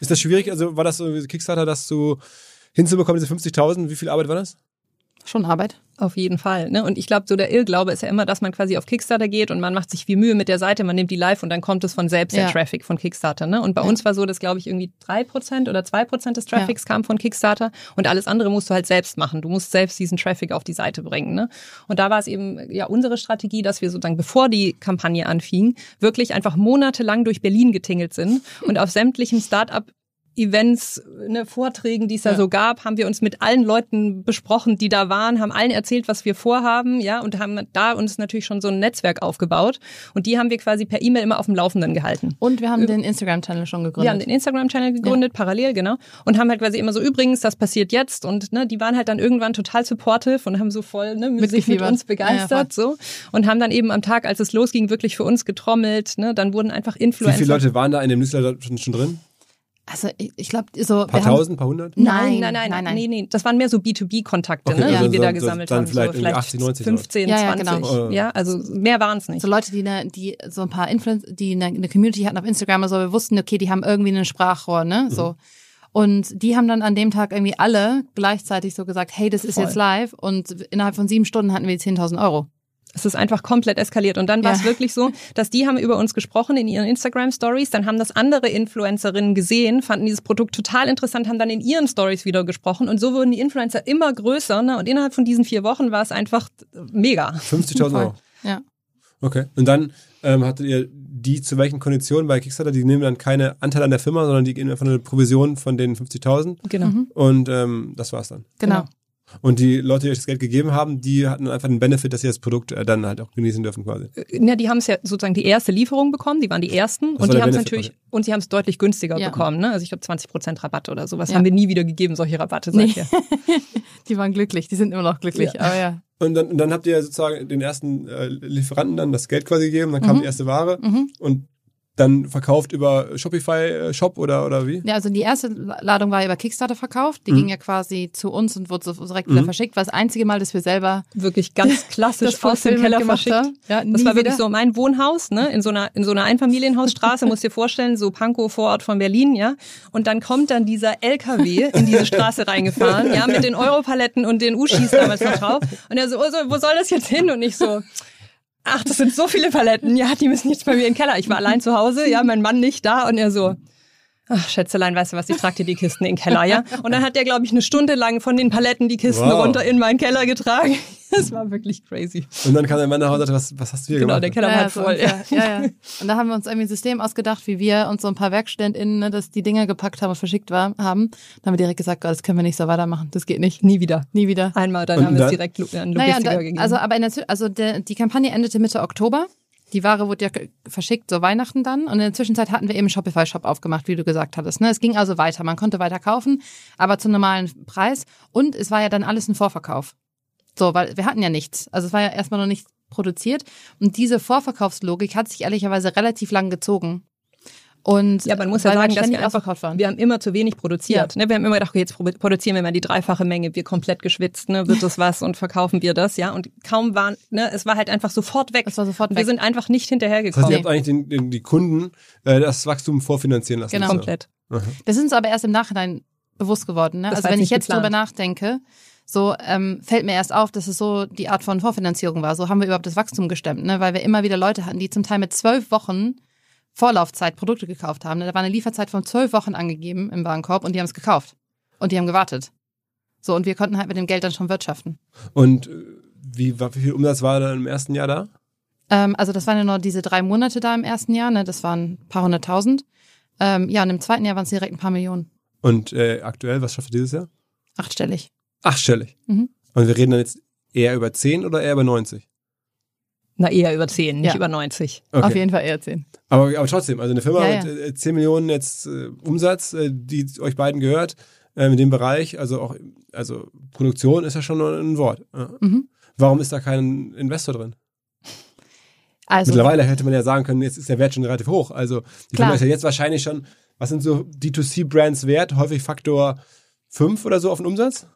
Ist das schwierig? Also war das so wie Kickstarter, das zu hinzubekommen, diese 50.000? Wie viel Arbeit war das? Schon Arbeit. Auf jeden Fall. Ne? Und ich glaube, so der Irrglaube ist ja immer, dass man quasi auf Kickstarter geht und man macht sich viel Mühe mit der Seite, man nimmt die live und dann kommt es von selbst, der Ja. Traffic von Kickstarter. Ne? Und bei Ja. uns war so, dass, glaube ich, irgendwie drei Prozent oder zwei Prozent des Traffics kam von Kickstarter und alles andere musst du halt selbst machen. Du musst selbst diesen Traffic auf die Seite bringen. Ne? Und da war es eben ja unsere Strategie, dass wir sozusagen, bevor die Kampagne anfing, wirklich einfach monatelang durch Berlin getingelt sind und auf sämtlichen Start-up Events, ne, Vorträgen, die es da Ja. so gab, haben wir uns mit allen Leuten besprochen, die da waren, haben allen erzählt, was wir vorhaben, ja, und haben da uns natürlich schon so ein Netzwerk aufgebaut. Und die haben wir quasi per E-Mail immer auf dem Laufenden gehalten. Und wir haben den Instagram-Channel schon gegründet. Wir haben den Instagram-Channel gegründet, parallel, genau. Und haben halt quasi immer so, übrigens, das passiert jetzt. Und ne, die waren halt dann irgendwann total supportive und haben so voll ne, mit, sich mit uns Ja, begeistert. so Und haben dann eben am Tag, als es losging, wirklich für uns getrommelt. Ne, dann wurden einfach Wie Influencer. viele Leute waren da in dem Newsletter schon, schon drin? Also ich, ich glaube, so Ein paar tausend, ein paar hundert? Nein, Nein, nein, nein, nein, nein. Nee, nee. Das waren mehr so B2B-Kontakte, Okay, ne, also die wir so- da so- gesammelt dann haben. vielleicht so irgendwie 80, 90 15, Ja, ja, 20. genau. Ja, also mehr waren es nicht. So Leute, die eine, die so ein paar Influencer, die eine, eine Community hatten auf Instagram, also wir wussten, okay, die haben irgendwie ein Sprachrohr, ne? So. Und die haben dann an dem Tag irgendwie alle gleichzeitig so gesagt, hey, das ist Voll. jetzt live. Und innerhalb von sieben Stunden hatten wir 10.000 Euro. Es ist einfach komplett eskaliert. Und dann war es Ja. wirklich so, dass die haben über uns gesprochen in ihren Instagram-Stories, dann haben das andere Influencerinnen gesehen, fanden dieses Produkt total interessant, haben dann in ihren Stories wieder gesprochen. Und so wurden die Influencer immer größer. Ne? Und innerhalb von diesen vier Wochen war es einfach mega. 50.000 Voll. Euro. Ja. Okay. Und dann ähm, hattet ihr die zu welchen Konditionen bei Kickstarter? Die nehmen dann keine Anteile an der Firma, sondern die gehen einfach eine Provision von den 50.000 Genau. und ähm, das war's dann. Genau. Und die Leute, die euch das Geld gegeben haben, die hatten einfach den Benefit, dass sie das Produkt äh, dann halt auch genießen dürfen quasi. Ja, die haben es ja sozusagen die erste Lieferung bekommen, die waren die ersten war und die haben es natürlich okay. und sie haben es deutlich günstiger Ja. bekommen, ne? Also ich glaube 20 Prozent Rabatt oder sowas Ja. haben wir nie wieder gegeben, solche Rabatte Nee. seither. Die waren glücklich, die sind immer noch glücklich. Ja. Aber ja. Und dann, und dann habt ihr sozusagen den ersten äh, Lieferanten dann das Geld quasi gegeben, dann kam die erste Ware Mhm. und dann verkauft über Shopify äh, Shop oder oder wie? Ja, also die erste Ladung war über Kickstarter verkauft. Die Mhm. ging ja quasi zu uns und wurde so direkt wieder Mhm. verschickt. War das einzige Mal, dass wir selber Wirklich ganz klassisch aus dem Keller verschickt. haben. Ja, Das war wirklich wieder. so mein Wohnhaus, ne, in so einer, in so einer Einfamilienhausstraße, musst dir vorstellen, so Pankow, Vorort von Berlin, ja. Und dann kommt dann dieser LKW in diese Straße reingefahren, ja, mit den Europaletten und den Uschis damals noch drauf. Und er so, oh, so, wo soll das jetzt hin? Und ich so, ach, das sind so viele Paletten, ja, die müssen jetzt bei mir in den Keller. Ich war allein zu Hause, ja, mein Mann nicht da. Und er so, Ach, Schätzelein, weißt du was, ich trag dir die Kisten in den Keller, ja? Und dann hat der, glaube ich, eine Stunde lang von den Paletten die Kisten Wow. runter in meinen Keller getragen. Das war wirklich crazy. Und dann kam der Mann nach Hause und sagte, was, was hast du hier Genau, gemacht? der Keller war ja, halt so voll. Ja. ja, ja. Und da haben wir uns irgendwie ein System ausgedacht, wie wir und so ein paar WerkstudentInnen, ne, dass die Dinger gepackt haben und verschickt war, haben. Dann haben wir direkt gesagt, das können wir nicht so weitermachen. Das geht nicht. Nie wieder. Nie wieder. Einmal, dann Und haben wir es direkt an Naja, Logistiker da, gegeben. also aber in der, also der, die Kampagne endete Mitte Oktober. Die Ware wurde ja verschickt, so Weihnachten dann. Und in der Zwischenzeit hatten wir eben Shopify-Shop aufgemacht, wie du gesagt hattest. Ne? Es ging also weiter. Man konnte weiter kaufen, aber zum normalen Preis. Und es war ja dann alles ein Vorverkauf. So, weil wir hatten ja nichts. Also es war ja erstmal noch nicht produziert. Und diese Vorverkaufslogik hat sich ehrlicherweise relativ lang gezogen. Und ja, man muss ja sagen, dass wir einfach, ausverkauft waren. wir haben immer zu wenig produziert. Ne? Wir haben immer gedacht, okay, jetzt pro- produzieren wir mal die dreifache Menge, wir komplett geschwitzt, ne? wird das was und verkaufen wir das, ja. Und kaum waren, ne, es war halt einfach sofort weg. Es war sofort und wir weg. sind einfach nicht Das heißt, hinterhergekommen. ihr habt eigentlich den, den, die Kunden äh, das Wachstum vorfinanzieren lassen. Genau. Komplett. Das ist uns aber erst im Nachhinein bewusst geworden. Ne? Das Also wenn ich jetzt drüber geplant. nachdenke, so ähm, fällt mir erst auf, dass es so die Art von Vorfinanzierung war. So haben wir überhaupt das Wachstum gestemmt, ne? weil wir immer wieder Leute hatten, die zum Teil mit zwölf Wochen Vorlaufzeit Produkte gekauft haben. Da war eine Lieferzeit von zwölf Wochen angegeben im Warenkorb und die haben es gekauft. Und die haben gewartet. So, und wir konnten halt mit dem Geld dann schon wirtschaften. Und äh, wie, wie viel Umsatz war da im ersten Jahr da? Ähm, also das waren ja nur diese drei Monate da im ersten Jahr, ne? das waren ein paar hunderttausend. Ähm, ja, und im zweiten Jahr waren es direkt ein paar Millionen. Und äh, aktuell, was schafft ihr dieses Jahr? Achtstellig. Achtstellig. Mhm. Und wir reden dann jetzt eher über 10 oder eher über 90? Na, eher über 10, nicht Ja. über 90. Okay. Auf jeden Fall eher zehn. Aber, aber trotzdem, also eine Firma Ja, ja. mit äh, 10 Millionen jetzt äh, Umsatz, äh, die euch beiden gehört, äh, in dem Bereich, also auch, also Produktion ist ja schon ein Wort. Ja. Mhm. Warum ist da kein Investor drin? Also, Mittlerweile hätte man ja sagen können, jetzt ist der Wert schon relativ hoch. Also die. Firma ist ja jetzt wahrscheinlich schon, was sind so D2C-Brands wert? Häufig Faktor 5 oder so auf den Umsatz?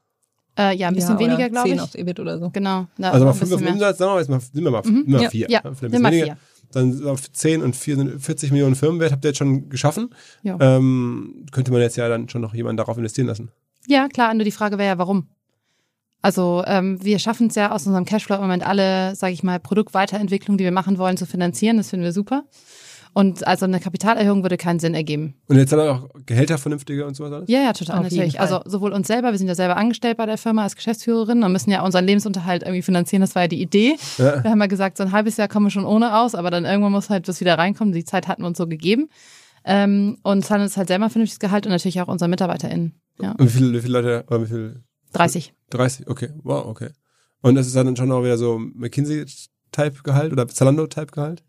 Äh, ja, ein bisschen Ja, oder weniger, glaube 10 ich. aufs EBIT oder so. Genau. Na, Also mal ein 5 bisschen auf. Umsatz, sagen wir mal, jetzt mal, nehmen wir mal, Mhm. nehmen wir Ja. 4. Ja, vielleicht nimm ein mal bisschen weniger. vier. Dann auf 10 und 4 sind 40 Millionen Firmenwert habt ihr jetzt schon geschaffen. Ja. Ähm, könnte man jetzt ja dann schon noch jemanden darauf investieren lassen. Ja, klar, nur die Frage wäre ja, warum? Also ähm, wir schaffen es ja aus unserem Cashflow im Moment alle, sage ich mal, Produktweiterentwicklung, die wir machen wollen, zu finanzieren. Das finden wir super. Und also eine Kapitalerhöhung würde keinen Sinn ergeben. Und jetzt haben wir auch Gehälter vernünftige und sowas alles? Ja, ja, total, Auf natürlich. Also sowohl uns selber, wir sind ja selber angestellt bei der Firma als Geschäftsführerin und müssen ja unseren Lebensunterhalt irgendwie finanzieren. Das war ja die Idee. Ja. Wir haben ja gesagt, so ein halbes Jahr kommen wir schon ohne aus, aber dann irgendwann muss halt was wieder reinkommen. Die Zeit hatten wir uns so gegeben. Ähm, und zahlen uns halt selber ein vernünftiges Gehalt und natürlich auch unsere MitarbeiterInnen. Ja. Und wie viele, wie viele Leute, oder wie viel? 30. 30, okay. Wow, okay. Und das ist dann schon auch wieder so McKinsey-Type-Gehalt oder Zalando-Type-Gehalt?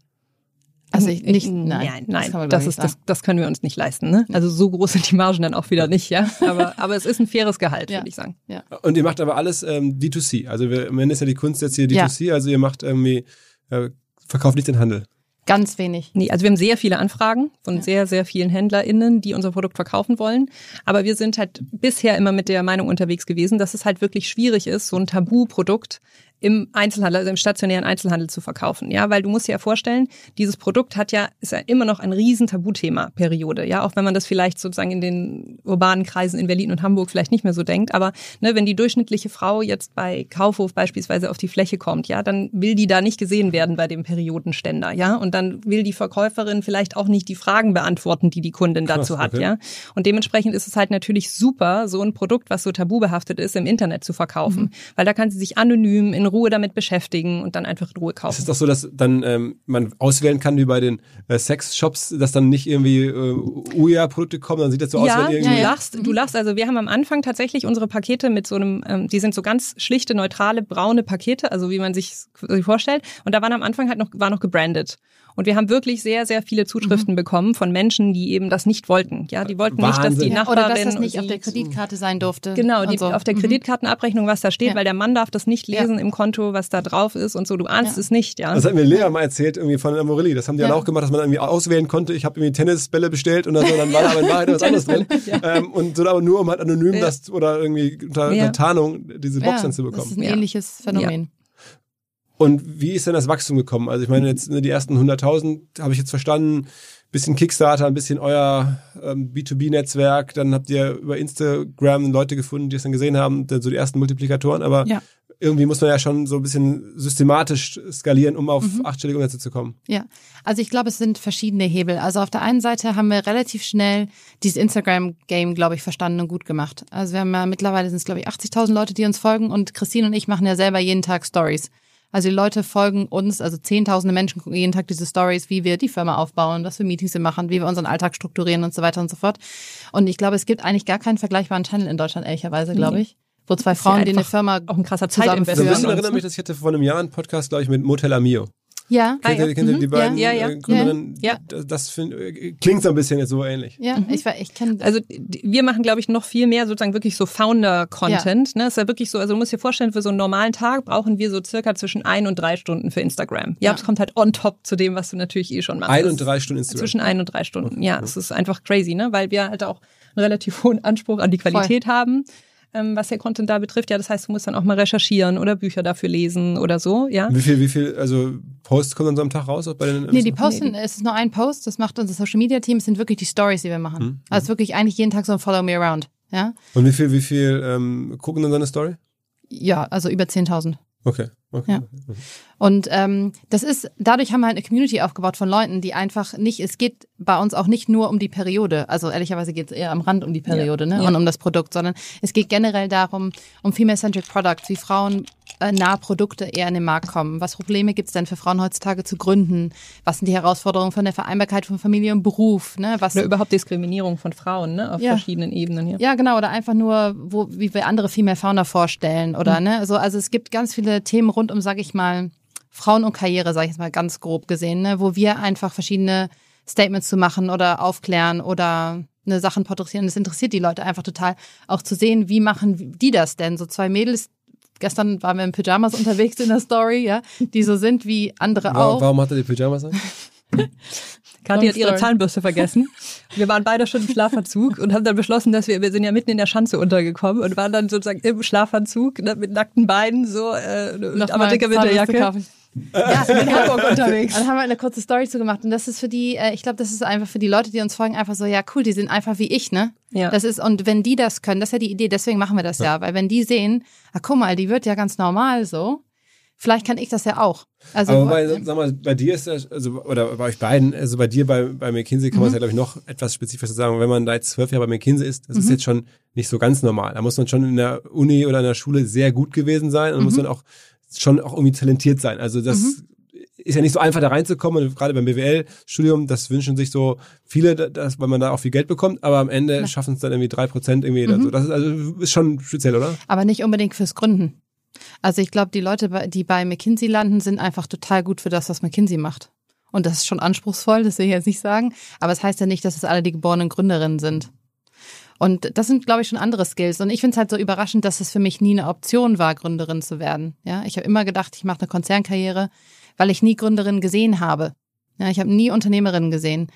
Also ich nicht, nein, nein, nein, das, ich, ist, das, das können wir uns nicht leisten. Ne? Also so groß sind die Margen dann auch wieder nicht, ja. Aber, aber es ist ein faires Gehalt, Ja. würde ich sagen. Und ihr macht aber alles ähm, D2C. Also wir, am Ende ist ja die Kunst jetzt hier Ja. D2C, also ihr macht irgendwie, äh, verkauft nicht den Handel. Ganz wenig. Nee, also wir haben sehr viele Anfragen von Ja. sehr, sehr vielen HändlerInnen, die unser Produkt verkaufen wollen. Aber wir sind halt bisher immer mit der Meinung unterwegs gewesen, dass es halt wirklich schwierig ist, so ein Tabu-Produkt im Einzelhandel, also im stationären Einzelhandel zu verkaufen. Ja, weil du musst dir ja vorstellen, dieses Produkt hat ja, ist ja immer noch ein riesen Tabuthema, Periode. Ja, auch wenn man das vielleicht sozusagen in den urbanen Kreisen in Berlin und Hamburg vielleicht nicht mehr so denkt. Aber ne, wenn die durchschnittliche Frau jetzt bei Kaufhof beispielsweise auf die Fläche kommt, ja, dann will die da nicht gesehen werden bei dem Periodenständer. Ja, und dann will die Verkäuferin vielleicht auch nicht die Fragen beantworten, die die Kundin Krass, dazu hat. okay. Ja, und dementsprechend ist es halt natürlich super, so ein Produkt, was so tabubehaftet ist, im Internet zu verkaufen. Weil da kann sie sich anonym in Ruhe damit beschäftigen und dann einfach in Ruhe Es kaufen. ist doch so, dass dann ähm, man auswählen kann, wie bei den äh, Sexshops, dass dann nicht irgendwie äh, Uja-Produkte kommen, dann sieht das so aus, ja, wenn du irgendwie... lachst, du lachst. Also wir haben am Anfang tatsächlich unsere Pakete mit so einem, ähm, die sind so ganz schlichte, neutrale, braune Pakete, also wie man sich vorstellt. Und da waren am Anfang halt noch, war noch gebrandet. Und wir haben wirklich sehr, sehr viele Zuschriften bekommen von Menschen, die eben das nicht wollten. Ja, die wollten nicht, dass die Wahnsinn. Ja, Nachbarin oder dass das nicht auf der Kreditkarte sein durfte. Genau, die, so. auf der Mhm. Kreditkartenabrechnung, was da steht, Ja. weil der Mann darf das nicht Ja. lesen im Konto, was da drauf ist und so. Du ahnst Ja. es nicht, ja. Das hat mir Lea mal erzählt, irgendwie von Amorelli. Das haben die Ja. dann auch gemacht, dass man irgendwie auswählen konnte. Ich habe irgendwie Tennisbälle bestellt und dann, so, dann war da aber in Wahrheit was anderes drin. Ähm, und so aber nur, um halt anonym Ja. das oder irgendwie unter, Ja. unter Tarnung diese Box ja, dann zu Das ist bekommen. ein Ja. ähnliches Phänomen. Und wie ist denn das Wachstum gekommen? Also ich meine, jetzt ne, die ersten 100.000 habe ich jetzt verstanden. Bisschen Kickstarter, ein bisschen euer ähm, B2B-Netzwerk. Dann habt ihr über Instagram Leute gefunden, die es dann gesehen haben, dann so die ersten Multiplikatoren. Aber Ja. Irgendwie muss man ja schon so ein bisschen systematisch skalieren, um auf Mhm. achtstellige Umsätze zu kommen. Ja, also ich glaube, es sind verschiedene Hebel. Also auf der einen Seite haben wir relativ schnell dieses Instagram-Game, glaube ich, verstanden und gut gemacht. Also wir haben ja mittlerweile sind es, glaube ich, 80.000 Leute, die uns folgen und Christine und ich machen ja selber jeden Tag Stories. Also die Leute folgen uns, also zehntausende Menschen gucken jeden Tag diese Stories, wie wir die Firma aufbauen, was für Meetings wir machen, wie wir unseren Alltag strukturieren und so weiter und so fort. Und ich glaube, es gibt eigentlich gar keinen vergleichbaren Channel in Deutschland, ehrlicherweise, glaube Nee. ich, wo zwei ist ja Frauen, die eine Firma auch ein krasser zusammenführen. So ein Zeitinvestment. bisschen Ja. erinnert mich, dass ich hatte vor einem Jahr einen Podcast, glaube ich, mit Motel Amio. Ja, Ah, Kennt, ja. ihr, kennt ihr die Mhm, beiden ja, ja, äh, Gründerinnen? ja. Das, das find, äh, klingt so ein bisschen jetzt so ähnlich. ja, ich, war- ich kenne Also wir machen, glaube ich, noch viel mehr sozusagen wirklich so Founder-Content. Ne? ist ja wirklich so, also du musst dir vorstellen, für so einen normalen Tag brauchen wir so circa zwischen ein und drei Stunden für Instagram. Ja, Ja. das kommt halt on top zu dem, was du natürlich eh schon machst. Ein Das und drei Stunden Instagram. Zwischen ein und drei Stunden. Ja, es ist einfach crazy, ne? Weil wir halt auch einen relativ hohen Anspruch an die Qualität haben. Ähm, was der Content da betrifft, ja, das heißt, du musst dann auch mal recherchieren oder Bücher dafür lesen oder so, ja. Wie viel, wie viel, also Posts kommen dann so am Tag raus? Auch bei den, Nee, die posten, es ist nur ein Post, das macht unser Social Media Team, es sind wirklich die Stories, die wir machen. Mhm. Also es ist wirklich eigentlich jeden Tag so ein Follow me around. Ja, Und wie viel, wie viel ähm, gucken dann seine Story? ja also über 10.000. Okay. Okay. Ja. Und ähm, das ist, dadurch haben wir halt eine Community aufgebaut von Leuten, die einfach nicht, es geht bei uns auch nicht nur um die Periode, also ehrlicherweise geht es eher am Rand um die Periode ne? Ja. und um das Produkt, sondern es geht generell darum, um Female-Centric Products, wie Frauen äh, nahe Produkte eher in den Markt kommen. Was Probleme gibt es denn für Frauen heutzutage zu gründen? Was sind die Herausforderungen von der Vereinbarkeit von Familie und Beruf? Ne? Was Oder überhaupt Diskriminierung von Frauen, ne? Auf Ja. verschiedenen Ebenen hier. ja, genau, oder einfach nur, wo, wie wir andere Female Founder vorstellen oder ne, so, also es gibt ganz viele Themen rund um, sag ich mal, Frauen und Karriere, sag ich jetzt mal ganz grob gesehen, ne, wo wir einfach verschiedene Statements zu machen oder aufklären oder ne, Sachen porträtieren. Das interessiert die Leute einfach total, auch zu sehen, wie machen die das denn? So zwei Mädels, gestern waren wir in Pyjamas unterwegs in der Story, ja, die so sind wie andere Warum, auch. warum hat er die Pyjamas an? Kathi hat ihre. Zahnbürste vergessen. Wir waren beide schon im Schlafanzug und haben dann beschlossen, dass wir, wir sind ja mitten in der Schanze untergekommen und waren dann sozusagen im Schlafanzug ne, mit nackten Beinen so, äh, Noch aber dicker Winterjacke. Ja, In Hamburg unterwegs. Dann haben wir eine kurze Story zu gemacht und das ist für die, äh, ich glaube, das ist einfach für die Leute, die uns folgen, einfach so, ja cool, die sind einfach wie ich, ne? Ja. Das ist und wenn die das können, das ist ja die Idee, deswegen machen wir das ja, weil wenn die sehen, ah guck mal, die wird ja ganz normal so, vielleicht kann ich das ja auch. Also Aber bei, sag mal, bei dir ist das, also, oder bei euch beiden, also bei dir bei, bei McKinsey kann man es ja, glaube ich, noch etwas spezifischer sagen. Wenn man da jetzt zwölf Jahre bei McKinsey ist, das ist jetzt schon nicht so ganz normal. Da muss man schon in der Uni oder in der Schule sehr gut gewesen sein und muss dann auch schon auch irgendwie talentiert sein. Also das ist ja nicht so einfach da reinzukommen. Und gerade beim BWL-Studium, das wünschen sich so viele, dass, weil man da auch viel Geld bekommt, aber am Ende schaffen es dann irgendwie drei Prozent irgendwie. Mhm. Also das ist, also ist schon speziell, oder? Aber nicht unbedingt fürs Gründen. Also ich glaube, die Leute, die bei McKinsey landen, sind einfach total gut für das, was McKinsey macht. Und das ist schon anspruchsvoll, das will ich jetzt nicht sagen. Aber es heißt ja nicht, dass es alle die geborenen Gründerinnen sind. Und das sind, glaube ich, schon andere Skills. Und ich finde es halt so überraschend, dass es für mich nie eine Option war, Gründerin zu werden. Ja, ich habe immer gedacht, ich mache eine Konzernkarriere, weil ich nie Gründerin gesehen habe. Ja, ich habe nie Unternehmerinnen gesehen.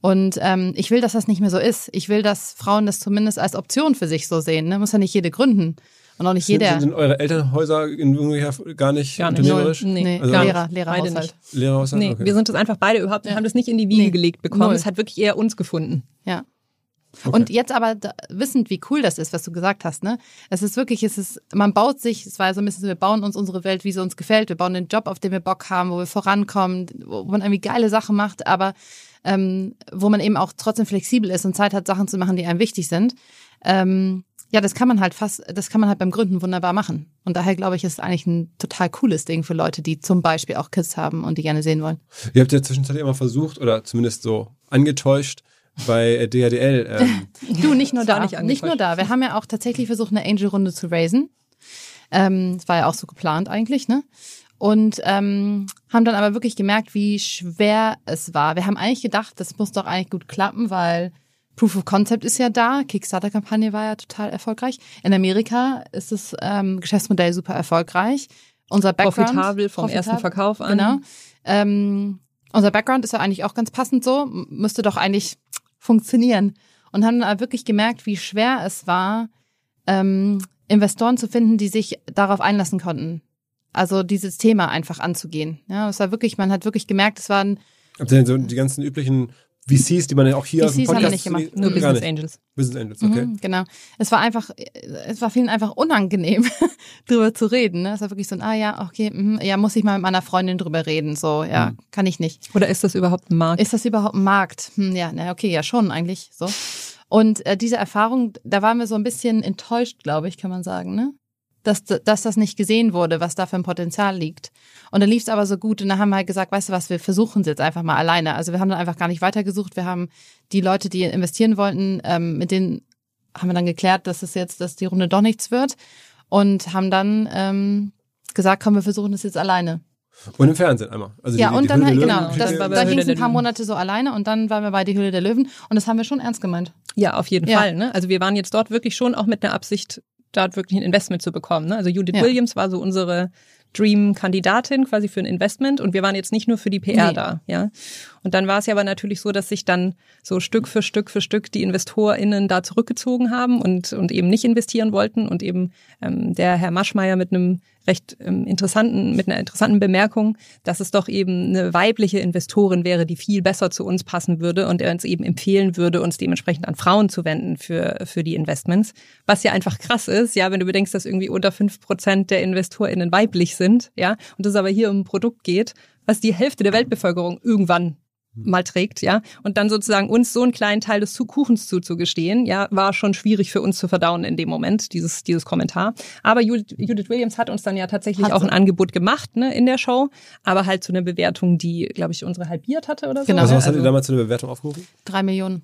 Und ähm, ich will, dass das nicht mehr so ist. Ich will, dass Frauen das zumindest als Option für sich so sehen. Ne? Muss ja nicht jede gründen. Und auch nicht Sind, jeder. sind, sind eure Elternhäuser in irgendwoher gar nicht Gar nicht. unternehmerisch? Null. Nee, Nee, Also- gar Lehrer. Lehrerhaushalt. Beide nicht. Lehrerhaushalt? Nee, okay. wir sind das einfach beide überhaupt, wir haben das nicht in die Wiege Nee. gelegt bekommen. Null. Es hat wirklich eher uns gefunden. Ja. Okay. Und jetzt aber da, wissend, wie cool das ist, was du gesagt hast, ne? Es ist wirklich, es ist, man baut sich, es war so ein bisschen so, wir bauen uns unsere Welt, wie sie uns gefällt. Wir bauen den Job, auf den wir Bock haben, wo wir vorankommen, wo man irgendwie geile Sachen macht, aber ähm, wo man eben auch trotzdem flexibel ist und Zeit hat, Sachen zu machen, die einem wichtig sind. Ähm, ja, das kann man halt fast, das kann man halt beim Gründen wunderbar machen. Und daher glaube ich, ist es eigentlich ein total cooles Ding für Leute, die zum Beispiel auch Kids haben und die gerne sehen wollen. Ihr habt ja zwischenzeitlich immer versucht, oder zumindest so angetäuscht, bei DHDL. Ähm, Du, nicht nur da. nicht Nicht, nur da. Wir haben ja auch tatsächlich versucht, eine Angel-Runde zu raisen. Ähm, das war ja auch so geplant eigentlich, ne? Und ähm, haben dann aber wirklich gemerkt, wie schwer es war. Wir haben eigentlich gedacht, das muss doch eigentlich gut klappen, weil Proof of Concept ist ja da. Kickstarter-Kampagne war ja total erfolgreich. In Amerika ist das ähm, Geschäftsmodell super erfolgreich. Unser Background Profitabel vom ersten Verkauf an. Genau. Ähm, unser Background ist ja eigentlich auch ganz passend so, müsste doch eigentlich funktionieren. Und haben dann aber wirklich gemerkt, wie schwer es war, ähm, Investoren zu finden, die sich darauf einlassen konnten. Also dieses Thema einfach anzugehen. Ja, es war wirklich, man hat wirklich gemerkt, es waren habt ihr denn so die ganzen üblichen VCs, die man ja auch hier aus dem VCs haben wir Podcast... nicht gemacht. Nur Gar Business nicht. Angels. Business Angels, okay. Mhm, genau. Es war einfach, es war vielen einfach unangenehm, drüber zu reden. Ne? Es war wirklich so ein, ah ja, okay, mhm, ja, muss ich mal mit meiner Freundin drüber reden. So, ja, Mhm. kann ich nicht. Oder ist das überhaupt ein Markt? Ist das überhaupt ein Markt? Hm, ja, na okay, ja schon eigentlich so. Und äh, diese Erfahrung, da waren wir so ein bisschen enttäuscht, glaube ich, kann man sagen, ne? Dass, dass das nicht gesehen wurde, was da für ein Potenzial liegt. Und dann lief es aber so gut und dann haben wir halt gesagt, weißt du was, wir versuchen es jetzt einfach mal alleine. Also wir haben dann einfach gar nicht weitergesucht. Wir haben die Leute, die investieren wollten, ähm, mit denen haben wir dann geklärt, dass es jetzt, dass die Runde doch nichts wird und haben dann ähm, gesagt, komm, wir versuchen das jetzt alleine. Und im Fernsehen einmal. Also Ja, die, und die dann Höhle halt, genau, Löwen- das, da bei ging es ein paar. Monate so alleine und dann waren wir bei die Höhle der Löwen und das haben wir schon ernst gemeint. Ja, auf jeden Ja. Fall. Ne? Also wir waren jetzt dort wirklich schon auch mit einer Absicht, dort wirklich ein Investment zu bekommen. Ne? Also Judith Ja. Williams war so unsere Dream-Kandidatin quasi für ein Investment und wir waren jetzt nicht nur für die PR Nee. da. Ja. Und dann war es ja aber natürlich so, dass sich dann so Stück für Stück für Stück die InvestorInnen da zurückgezogen haben und, und eben nicht investieren wollten und eben ähm, der Herr Maschmeyer mit einem recht ähm, interessanten, mit einer interessanten Bemerkung, dass es doch eben eine weibliche Investorin wäre, die viel besser zu uns passen würde und er uns eben empfehlen würde, uns dementsprechend an Frauen zu wenden für, für die Investments. Was ja einfach krass ist, ja, wenn du bedenkst, dass irgendwie unter fünf Prozent der InvestorInnen weiblich sind, ja, und es aber hier um ein Produkt geht, was die Hälfte der Weltbevölkerung irgendwann mal trägt, ja, und dann sozusagen uns so einen kleinen Teil des Kuchens zuzugestehen, ja, war schon schwierig für uns zu verdauen in dem Moment, dieses, dieses Kommentar. Aber Judith, Judith Williams hat uns dann ja tatsächlich Hat auch sie. ein Angebot gemacht, ne, in der Show, aber halt zu einer Bewertung, die, glaube ich, unsere halbiert hatte oder so. Genau. Also was hattet ihr damals zu einer Bewertung aufgerufen? Drei Millionen,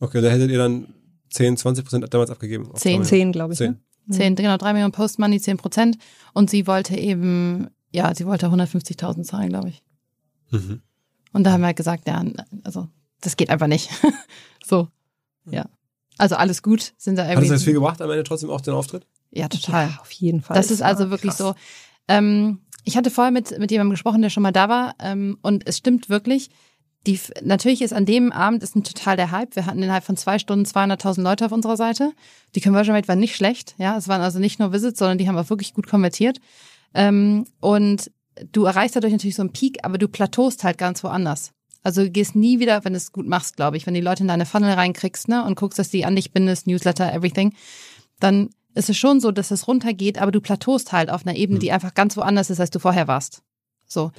Okay, da hättet ihr dann 10, 20 Prozent damals abgegeben. Zehn. Zehn, glaube ich. Zehn. Ne? zehn, genau, drei Millionen Post-Money, zehn Prozent und sie wollte eben, ja, sie wollte 150.000 zahlen, glaube ich. Mhm. Und da haben wir halt gesagt, ja, also das geht einfach nicht. so, ja. Also alles gut, sind da Hat es irgendwie. das viel gebracht am Ende trotzdem auch den Auftritt? ja, total. Ja, auf jeden Fall. Das ist also wirklich krass. so. Ähm, ich hatte vorher mit, mit jemandem gesprochen, der schon mal da war. Ähm, und es stimmt wirklich. Die, natürlich ist an dem Abend ist ein total der Hype. Wir hatten innerhalb von zwei Stunden 200.000 Leute auf unserer Seite. Die Conversion Rate war nicht schlecht. Ja, es waren also nicht nur Visits, sondern die haben auch wirklich gut konvertiert. Ähm, und du erreichst dadurch natürlich so einen Peak, aber du plateaust halt ganz woanders. Also du gehst nie wieder, wenn du es gut machst, glaube ich, wenn die Leute in deine Funnel reinkriegst, ne, und guckst, dass die an dich bindest, Newsletter, everything, dann ist es schon so, dass es runtergeht, aber du plateaust halt auf einer Ebene, die einfach ganz woanders ist, als du vorher warst. So.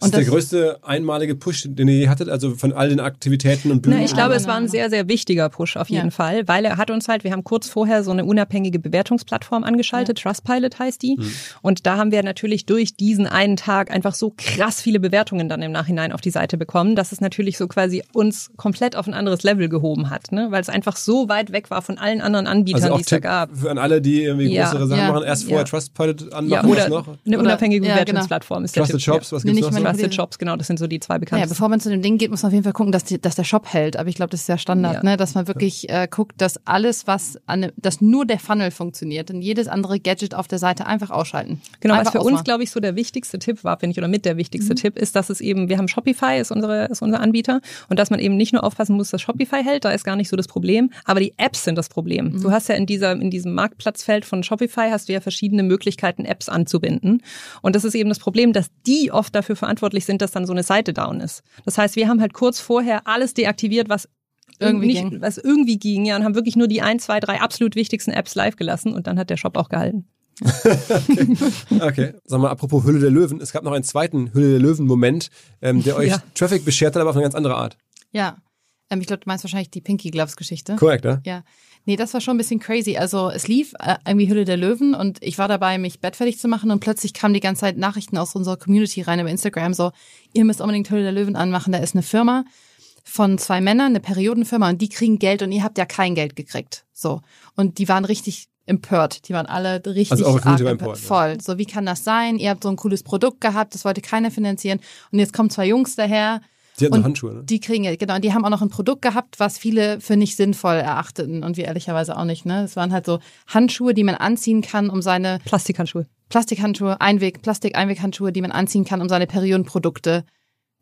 Das Und ist der das- größte einmalige Push, den ihr je hattet, also von all den Aktivitäten und Bühnen. Na, ich glaube, es war ein sehr, sehr wichtiger Push auf jeden Ja. Fall, weil er hat uns halt, wir haben kurz vorher so eine unabhängige Bewertungsplattform angeschaltet, Trustpilot heißt die. Und da haben wir natürlich durch diesen einen Tag einfach so krass viele Bewertungen dann im Nachhinein auf die Seite bekommen, dass es natürlich so quasi uns komplett auf ein anderes Level gehoben hat, ne? weil es einfach so weit weg war von allen anderen Anbietern, also auch die es da gab. für an alle, die irgendwie Ja. größere Sachen Ja. machen, erst vorher Ja. Trustpilot anmachen, Ja, oder noch? eine Oder- unabhängige ja, genau. Bewertungsplattform ist der Trusted Tipp. Shops, was gibt's nicht noch? Trusted Shops, genau, das sind so die zwei Ja, bekanntesten. bevor man zu dem Ding geht, muss man auf jeden Fall gucken, dass, die, dass der Shop hält. Aber ich glaube, das ist ja Standard, Ja. ne? dass man wirklich äh, guckt, dass alles, was an, dass nur der Funnel funktioniert und jedes andere Gadget auf der Seite einfach ausschalten. Genau, was einfach für uns, ausmachen. glaube ich, so der wichtigste Tipp war, finde ich, oder mit der Mhm. wichtigste Tipp, ist, dass es eben, wir haben Shopify, ist, unsere, ist unser Anbieter, und dass man eben nicht nur aufpassen muss, dass Shopify hält, da ist gar nicht so das Problem, aber die Apps sind das Problem. Mhm. Du hast ja in dieser, in diesem Marktplatzfeld von Shopify hast du ja verschiedene Möglichkeiten, Apps anzubinden. Und das ist eben das Problem, dass die oft dafür verantwortlich sind, dass dann so eine Seite down ist. Das heißt, wir haben halt kurz vorher alles deaktiviert, was Irgendwie nicht, ging. was irgendwie ging, ja, und haben wirklich nur die ein, zwei, drei absolut wichtigsten Apps live gelassen und dann hat der Shop auch gehalten. Okay, sag mal, apropos Hülle der Löwen, es gab noch einen zweiten Hülle der Löwen-Moment, ähm, der euch Ja. Traffic beschert hat, aber auf eine ganz andere Art. Ja. Ähm, ich glaube, du meinst wahrscheinlich die Pinky Gloves Geschichte. Korrekt, ne? Ja. Nee, das war schon ein bisschen crazy. Also es lief äh, irgendwie Hülle der Löwen und ich war dabei, mich bettfertig zu machen und plötzlich kamen die ganze Zeit Nachrichten aus unserer Community rein über Instagram so, ihr müsst unbedingt Hülle der Löwen anmachen. Da ist eine Firma von zwei Männern, eine Periodenfirma und die kriegen Geld und ihr habt ja kein Geld gekriegt. So. Und die waren richtig empört. Die waren alle richtig Also war arg empört, ja. voll. So, wie kann das sein? Ihr habt so ein cooles Produkt gehabt, das wollte keiner finanzieren und jetzt kommen zwei Jungs daher Die hatten und Handschuhe, ne? Die kriegen genau. Und die haben auch noch ein Produkt gehabt, was viele für nicht sinnvoll erachteten und wir ehrlicherweise auch nicht. Ne, es waren halt so Handschuhe, die man anziehen kann, um seine Plastikhandschuhe. Plastikhandschuhe, Einweg, Plastik-Einweghandschuhe, die man anziehen kann, um seine Periodenprodukte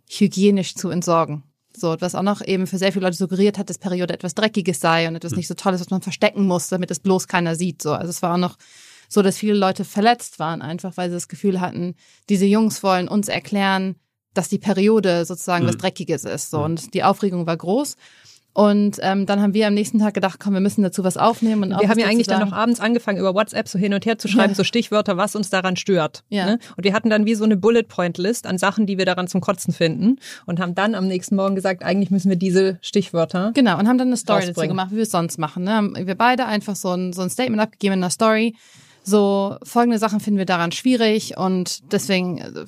hygienisch zu entsorgen. So, was auch noch eben für sehr viele Leute suggeriert hat, dass Periode etwas Dreckiges sei und etwas nicht so Tolles, was man verstecken muss, damit es bloß keiner sieht. So, also es war auch noch so, dass viele Leute verletzt waren, einfach weil sie das Gefühl hatten, diese Jungs wollen uns erklären, dass die Periode sozusagen was Dreckiges ist. So, und die Aufregung war groß. Und ähm, dann haben wir am nächsten Tag gedacht, komm, wir müssen dazu was aufnehmen. Und auch Wir haben ja eigentlich dann noch abends angefangen, über WhatsApp so hin und her zu schreiben, Ja. so Stichwörter, was uns daran stört. Ja. Ne? Und wir hatten dann wie so eine Bullet-Point-List an Sachen, die wir daran zum Kotzen finden und haben dann am nächsten Morgen gesagt, eigentlich müssen wir diese Stichwörter. Genau, und haben dann eine Story dazu gemacht, wie wir es sonst machen. Ne? Haben wir beide einfach so ein, so ein Statement abgegeben in einer Story. So, folgende Sachen finden wir daran schwierig und deswegen äh,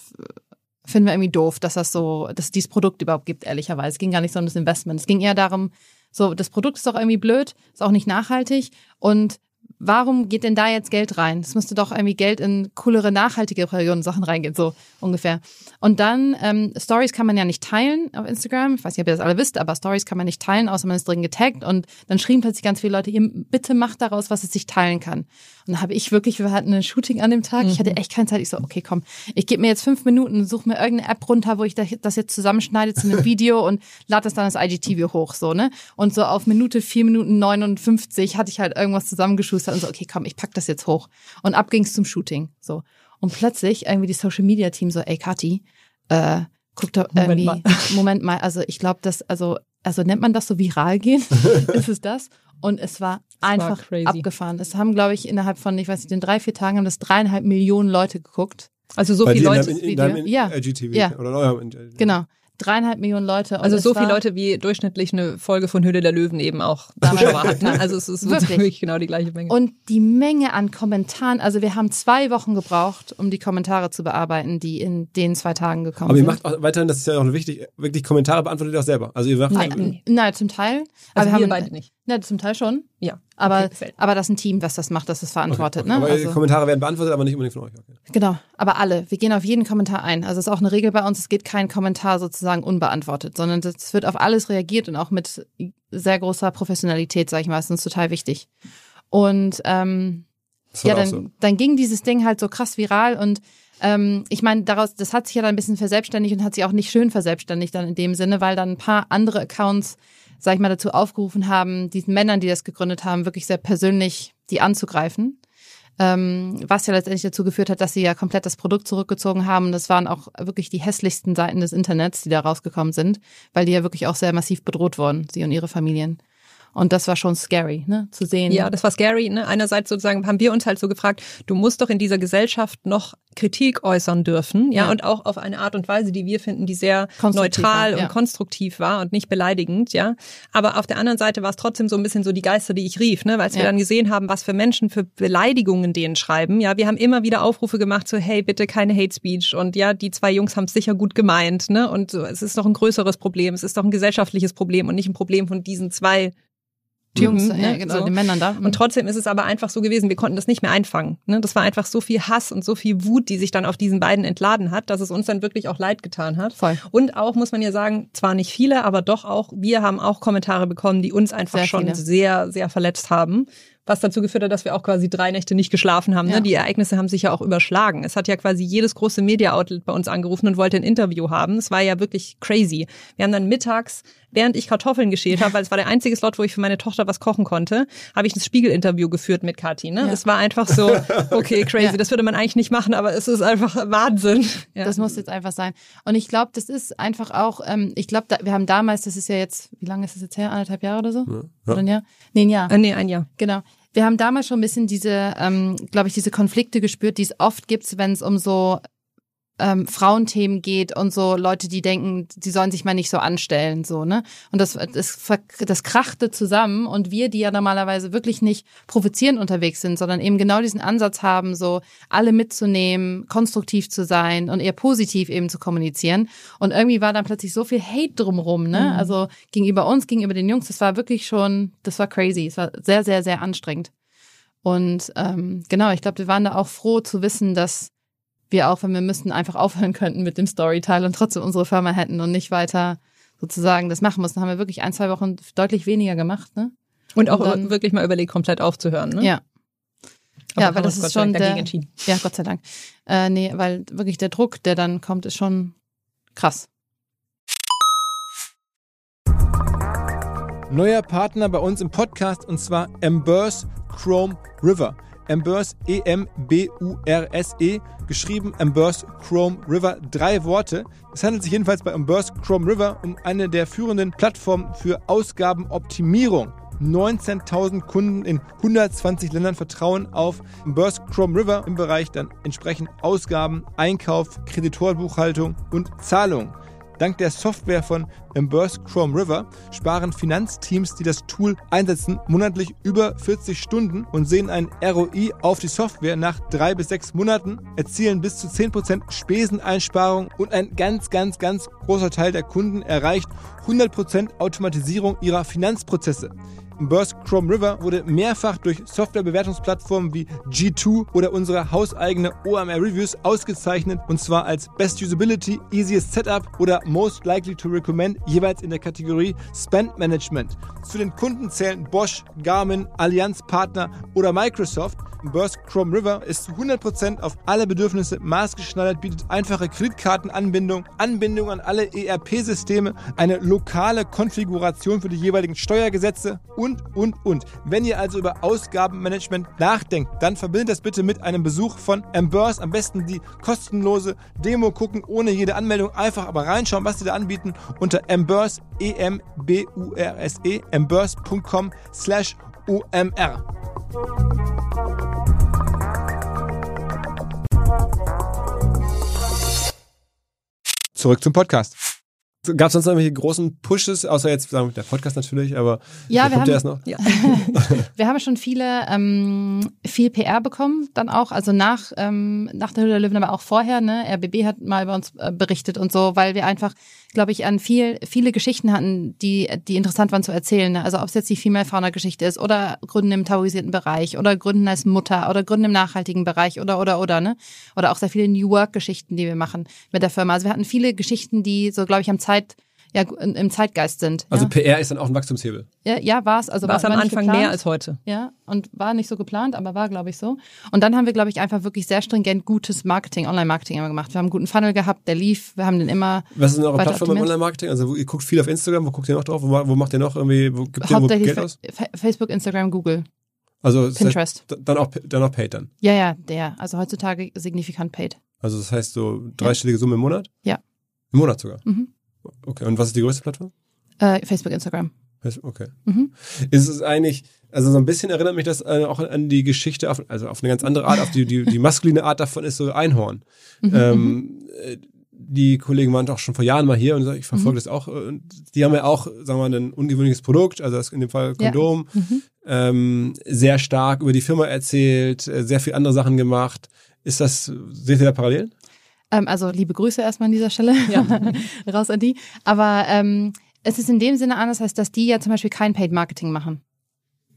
finden wir irgendwie doof, dass das so, dass es dieses Produkt überhaupt gibt, ehrlicherweise. Es ging gar nicht so um das Investment. Es ging eher darum, so, das Produkt ist doch irgendwie blöd, ist auch nicht nachhaltig und warum geht denn da jetzt Geld rein? Es müsste doch irgendwie Geld in coolere, nachhaltige Periodensachen reingehen, so ungefähr. Und dann, ähm, Stories kann man ja nicht teilen auf Instagram. Ich weiß nicht, ob ihr das alle wisst, aber Stories kann man nicht teilen, außer man ist drin getaggt. Und dann schrieben plötzlich ganz viele Leute, ihr bitte macht daraus, was es sich teilen kann. Dann habe ich wirklich, wir hatten ein Shooting an dem Tag, ich hatte echt keine Zeit. Ich so, okay, komm, ich gebe mir jetzt fünf Minuten, suche mir irgendeine App runter, wo ich das jetzt zusammenschneide zu einem Video und lade das dann als IGTV hoch, so, ne? Und so auf Minute vier Minuten 59 hatte ich halt irgendwas zusammengeschustert und so, okay, komm, ich pack das jetzt hoch. Und ab ging's zum Shooting, so. Und plötzlich irgendwie die Social Media Team so, ey, Kathi, äh, guck doch Moment irgendwie, mal. Moment mal, also ich glaube, das, also, also nennt man das so viral gehen? ist es das? Und es war einfach crazy. abgefahren. Es haben, glaube ich, innerhalb von, ich weiß nicht, den drei, vier Tagen haben das dreieinhalb Millionen Leute geguckt. Also so Bei viele Leute. in deinem, in, deinem Ja. IGTV Ja. oder in eurem. Genau. Dreieinhalb Millionen Leute. Und Also so viele Leute, wie durchschnittlich eine Folge von Höhle der Löwen eben auch. Zuschauer hat. Ne? Also es ist Wirklich. wirklich genau die gleiche Menge. Und die Menge an Kommentaren, also wir haben zwei Wochen gebraucht, um die Kommentare zu bearbeiten, die in den zwei Tagen gekommen Aber ihr sind. macht auch weiterhin, das ist ja auch wichtig, wirklich Kommentare beantwortet ihr auch selber. Also ihr macht, Nein, nein, zum Teil. also wir wir haben, beide nicht. Na, zum Teil schon. Ja. Aber, Okay, aber das ist ein Team, was das macht, das es verantwortet. Okay, Ne? Aber die Also, Kommentare werden beantwortet, aber nicht unbedingt von euch. Okay. genau, aber alle. Wir gehen auf jeden Kommentar ein. Also es ist auch eine Regel bei uns, es geht kein Kommentar sozusagen unbeantwortet, sondern es wird auf alles reagiert und auch mit sehr großer Professionalität, sage ich mal. Das ist uns total wichtig. Und ähm, ja, dann, so. dann ging dieses Ding halt so krass viral und ähm, ich meine, daraus, das hat sich ja dann ein bisschen verselbstständigt und hat sich auch nicht schön verselbstständigt dann in dem Sinne, weil dann ein paar andere Accounts, sag ich mal, dazu aufgerufen haben, diesen Männern, die das gegründet haben, wirklich sehr persönlich die anzugreifen. Ähm, was ja letztendlich dazu geführt hat, dass sie ja komplett das Produkt zurückgezogen haben. Das waren auch wirklich die hässlichsten Seiten des Internets, die da rausgekommen sind, weil die ja wirklich auch sehr massiv bedroht wurden, sie und ihre Familien. Und das war schon scary, ne, zu sehen. Ja, das war scary. Ne? Einerseits sozusagen haben wir uns halt so gefragt, du musst doch in dieser Gesellschaft noch Kritik äußern dürfen, ja, Ja. und auch auf eine Art und Weise, die wir finden, die sehr neutral war, ja. und konstruktiv war und nicht beleidigend, ja. Aber auf der anderen Seite war es trotzdem so ein bisschen so die Geister, die ich rief, ne, weil wir Ja. dann gesehen haben, was für Menschen für Beleidigungen denen schreiben. Ja, wir haben immer wieder Aufrufe gemacht, so hey, bitte keine Hate Speech und ja, die zwei Jungs haben es sicher gut gemeint, ne, und so, es ist doch ein größeres Problem, es ist doch ein gesellschaftliches Problem und nicht ein Problem von diesen zwei Jungs, Typen, ja, ne, genau, so. den Männern da. Und trotzdem ist es aber einfach so gewesen, wir konnten das nicht mehr einfangen. Ne? Das war einfach so viel Hass und so viel Wut, die sich dann auf diesen beiden entladen hat, dass es uns dann wirklich auch leid getan hat. Voll. Und auch, muss man ja sagen, zwar nicht viele, aber doch auch, wir haben auch Kommentare bekommen, die uns einfach Sehr schon viele. sehr, sehr verletzt haben. Was dazu geführt hat, dass wir auch quasi drei Nächte nicht geschlafen haben. Ja. Ne? Die Ereignisse haben sich ja auch überschlagen. Es hat ja quasi jedes große Media-Outlet bei uns angerufen und wollte ein Interview haben. Es war ja wirklich crazy. Wir haben dann mittags, während ich Kartoffeln geschält habe, weil es war der einzige Slot, wo ich für meine Tochter was kochen konnte, habe ich ein Spiegel-Interview geführt mit Kathi. Ne? Ja. Es war einfach so, okay, crazy. Ja. Das würde man eigentlich nicht machen, aber es ist einfach Wahnsinn. Ja. Das muss jetzt einfach sein. Und ich glaube, das ist einfach auch, ähm, ich glaube, wir haben damals, das ist ja jetzt, wie lange ist das jetzt her? Anderthalb Jahre oder so? Ja. Oder ein Jahr? Nee, ein Jahr. Äh, nee, ein Jahr. Genau. Wir haben damals schon ein bisschen diese, ähm, glaube ich, diese Konflikte gespürt, die es oft gibt, wenn es um so ähm, Frauenthemen geht und so Leute, die denken, sie sollen sich mal nicht so anstellen, so, ne? Und das, das, das krachte zusammen und wir, die ja normalerweise wirklich nicht provozierend unterwegs sind, sondern eben genau diesen Ansatz haben, so alle mitzunehmen, konstruktiv zu sein und eher positiv eben zu kommunizieren. Und irgendwie war dann plötzlich so viel Hate drumrum, ne? Also gegenüber uns, gegenüber den Jungs, das war wirklich schon, das war crazy. Es war sehr, sehr, sehr anstrengend. Und ähm, genau, ich glaube, wir waren da auch froh zu wissen, dass wir auch, wenn wir müssten, einfach aufhören könnten mit dem Storyteil und trotzdem unsere Firma hätten und nicht weiter sozusagen das machen mussten. Haben wir wirklich ein, zwei Wochen deutlich weniger gemacht, ne? Und auch Und dann- wirklich mal überlegt, komplett aufzuhuen. Ne? Ja. Aber ja, weil das uns Gott ist sei schon der, entschieden. ja, Gott sei Dank. Äh, nee, weil wirklich der Druck, der dann kommt, ist schon krass. Neuer Partner bei uns im Podcast und zwar Embers Chrome River. Embers E E-M-B-U-R-S-E, geschrieben Embers Chrome River, drei Worte. Es handelt sich jedenfalls bei Embers Chrome River um eine der führenden Plattformen für Ausgabenoptimierung. 19.000 Kunden in 120 Ländern vertrauen auf Embers Chrome River im Bereich dann entsprechend Ausgaben, Einkauf, Kreditorenbuchhaltung und Zahlung. Dank der Software von Embers Chrome River sparen Finanzteams, die das Tool einsetzen, monatlich über 40 Stunden und sehen einen ROI auf die Software nach drei bis sechs Monaten, erzielen bis zu 10% Speseneinsparung und ein ganz, ganz, ganz großer Teil der Kunden erreicht 100% Automatisierung ihrer Finanzprozesse. Burst Chrome River wurde mehrfach durch Softwarebewertungsplattformen wie G2 oder unsere hauseigene OMR Reviews ausgezeichnet und zwar als Best Usability, Easiest Setup oder Most Likely to Recommend jeweils in der Kategorie Spend Management. Zu den Kunden zählen Bosch, Garmin, Allianz Partner oder Microsoft. Burst Chrome River ist zu 100% auf alle Bedürfnisse maßgeschneidert, bietet einfache Kreditkartenanbindung, Anbindung an alle ERP-Systeme, eine lokale Konfiguration für die jeweiligen Steuergesetze und, und, und. Wenn ihr also über Ausgabenmanagement nachdenkt, dann verbindet das bitte mit einem Besuch von Embers. Am besten die kostenlose Demo gucken, ohne jede Anmeldung. Einfach aber reinschauen, was sie da anbieten unter Embers, E E-M-B-U-R-S-E, embers.com slash OMR. Zurück zum Podcast. Gab es sonst noch irgendwelche großen Pushes, außer jetzt sagen wir, der Podcast natürlich, aber Ja, der wir haben, erst noch. Ja. wir haben schon viele, ähm, viel PR bekommen, dann auch, also nach, ähm, nach der Höhle der Löwen, aber auch vorher, ne? RBB hat mal über uns äh, berichtet und so, weil wir einfach, glaube ich, an viel, viele Geschichten hatten, die, die interessant waren zu erzählen. Ne? Also ob es jetzt die Female-Fauna-Geschichte ist oder Gründen im tabuisierten Bereich oder Gründen als Mutter oder Gründen im nachhaltigen Bereich oder, oder, oder, ne? Oder auch sehr viele New Work-Geschichten, die wir machen mit der Firma. Also wir hatten viele Geschichten, die so, glaube ich, am Zeit, ja, im Zeitgeist sind. Also ja. PR ist dann auch ein Wachstumshebel. Ja, ja war es. Also War es am Anfang geplant. mehr als heute. Ja, und war nicht so geplant, aber war, glaube ich, so. Und dann haben wir, glaube ich, einfach wirklich sehr stringent gutes Marketing, Online-Marketing immer gemacht. Wir haben einen guten Funnel gehabt, der lief. Wir haben den immer Was ist denn eure Plattform im. Online-Marketing? Also wo- ihr guckt viel auf Instagram, wo guckt ihr noch drauf? Wo, wo macht ihr noch irgendwie, wo gibt ihr wo Geld aus? Fa- Facebook, Instagram, Google, Also das Pinterest. Heißt, dann auch dann auch paid dann. Ja, ja, der. Also heutzutage signifikant paid. Also das heißt so dreistellige Summe im Monat? Ja. Im Monat sogar? Mhm. Okay, und was ist die größte Plattform? Äh, Facebook, Instagram. Okay. Mhm. Ist es eigentlich, also so ein bisschen erinnert mich das äh, auch an die Geschichte, auf, also auf eine ganz andere Art, auf die, die, die maskuline Art davon ist so Einhorn. Mhm, ähm, äh, die Kollegen waren doch schon vor Jahren mal hier und ich verfolge Mhm. das auch. äh, Und die haben ja auch, sagen wir mal, ein ungewöhnliches Produkt, also das in dem Fall Ja. Kondom, Mhm. ähm, sehr stark über die Firma erzählt, äh, sehr viel andere Sachen gemacht. Ist das, seht ihr da Parallelen? Ähm, also liebe Grüße erstmal an dieser Stelle. Raus an die. Aber ähm, es ist in dem Sinne anders, als dass die ja zum Beispiel kein Paid Marketing machen.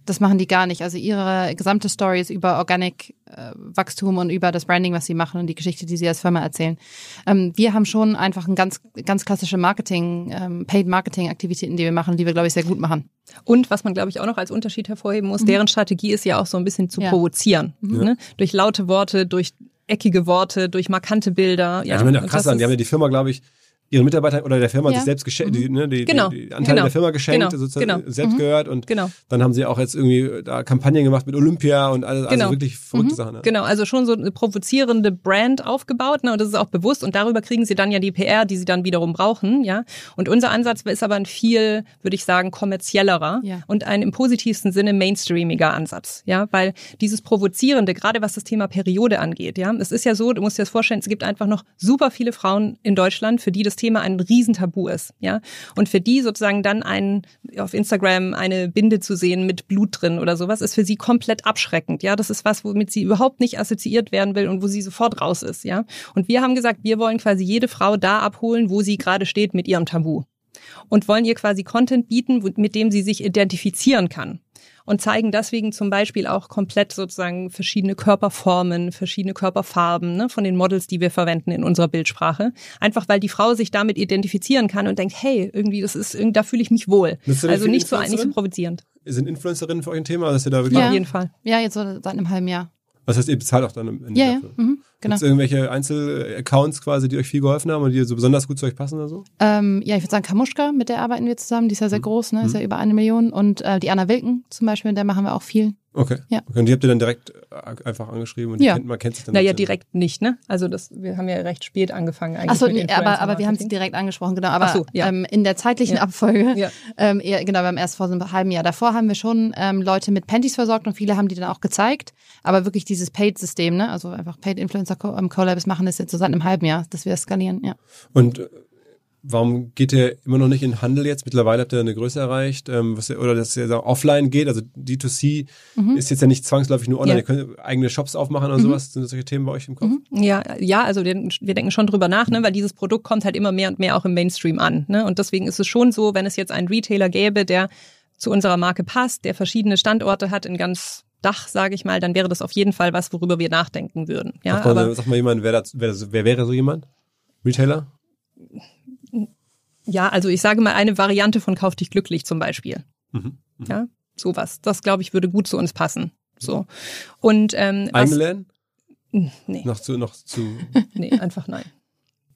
Das machen die gar nicht. Also ihre gesamte Story ist über Organic äh, Wachstum und über das Branding, was sie machen und die Geschichte, die sie als Firma erzählen. Ähm, wir haben schon einfach ein ganz, ganz klassische Marketing, ähm, Paid Marketing Aktivitäten, die wir machen, die wir, glaube ich, sehr gut machen. Und was man, glaube ich, auch noch als Unterschied hervorheben muss, deren Strategie ist ja auch so ein bisschen zu Mhm. Ja. provozieren. Ne? Durch laute Worte, durch eckige Worte, durch markante Bilder. Ja, ich meine, krass an. Die haben ja die Firma, glaube ich, ihren Mitarbeitern oder der Firma Ja. sich selbst geschenkt, die, ne, die, Genau. die, die Anteile Genau. der Firma geschenkt, Genau. sozusagen Genau. selbst gehört und Genau. dann haben sie auch jetzt irgendwie da Kampagnen gemacht mit Olympia und alles, Genau. also wirklich verrückte Sachen. Ne? Genau, also schon so eine provozierende Brand aufgebaut, ne, und das ist auch bewusst und darüber kriegen sie dann ja die PR, die sie dann wiederum brauchen, ja. Und unser Ansatz ist aber ein viel, würde ich sagen, kommerziellerer Ja. und ein im positivsten Sinne mainstreamiger Ansatz, ja, weil dieses provozierende, gerade was das Thema Periode angeht, ja, es ist ja so, du musst dir das vorstellen, es gibt einfach noch super viele Frauen in Deutschland, für die das Thema ein Riesentabu ist, ja, und für die sozusagen dann ein auf Instagram eine Binde zu sehen mit Blut drin oder sowas ist für sie komplett abschreckend, ja, das ist was, womit sie überhaupt nicht assoziiert werden will und wo sie sofort raus ist, ja. Und wir haben gesagt, wir wollen quasi jede Frau da abholen, wo sie gerade steht mit ihrem Tabu und wollen ihr quasi Content bieten, mit dem sie sich identifizieren kann. Und zeigen deswegen zum Beispiel auch komplett sozusagen verschiedene Körperformen, verschiedene Körperfarben ne, von den Models, die wir verwenden in unserer Bildsprache. Einfach weil die Frau sich damit identifizieren kann und denkt, hey, irgendwie, das ist, da fühle ich mich wohl. Also nicht so, nicht so Influencerin? provozierend. Sind Influencerinnen für euch ein Thema, dass ihr da wirklich, Ja. Auf jeden Fall. Ja, jetzt so seit einem halben Jahr. Was heißt, ihr bezahlt auch dann im Ende Ja, ja. dafür? Mhm, genau. Gibt es irgendwelche Einzelaccounts quasi, die euch viel geholfen haben und die so besonders gut zu euch passen oder so? Ähm, ja, ich würde sagen Kamuschka, mit der arbeiten wir zusammen. Die ist ja sehr groß, ne? Ist ja über eine Million. Und äh, die Anna Wilken zum Beispiel, mit der machen wir auch viel. Okay. Ja. okay. Und die habt ihr dann direkt äh, einfach angeschrieben und die Ja. kennt, man kennt sich dann. Naja, direkt nicht, ne? Also das, wir haben ja recht spät angefangen eigentlich. Achso, nee, aber, aber wir haben sie direkt angesprochen, genau. Aber so, ja. ähm, in der zeitlichen Ja. Abfolge, Ja. ähm, eher, genau, wir haben erst vor so einem halben Jahr. Davor haben wir schon ähm, Leute mit Panties versorgt und viele haben die dann auch gezeigt. Aber wirklich dieses Paid-System, ne? Also einfach Paid-Influencer-Collabs machen das jetzt so seit einem halben Jahr, dass wir das skalieren, ja. Und äh, warum geht ihr immer noch nicht in den Handel jetzt? Mittlerweile habt ihr eine Größe erreicht, ähm, was oder dass ihr da offline geht. Also D2C ist jetzt ja nicht zwangsläufig nur online. Ja. Ihr könnt eigene Shops aufmachen oder sowas. Sind das solche Themen bei euch im Kopf? Ja, ja, also wir, wir denken schon drüber nach, ne, weil dieses Produkt kommt halt immer mehr und mehr auch im Mainstream an. Ne? Und deswegen ist es schon so, wenn es jetzt einen Retailer gäbe, der zu unserer Marke passt, der verschiedene Standorte hat in ganz Dach, sage ich mal, dann wäre das auf jeden Fall was, worüber wir nachdenken würden. Ja, sag, mal, aber sag mal jemand, wer, das, wer, das, wer wäre so jemand? Retailer? Ja, also ich sage mal eine Variante von Kauf dich glücklich zum Beispiel. Mhm. Ja, sowas. Das glaube ich würde gut zu uns passen. So und ähm, was, Läden? nee, Noch zu, noch zu, nee, einfach nein.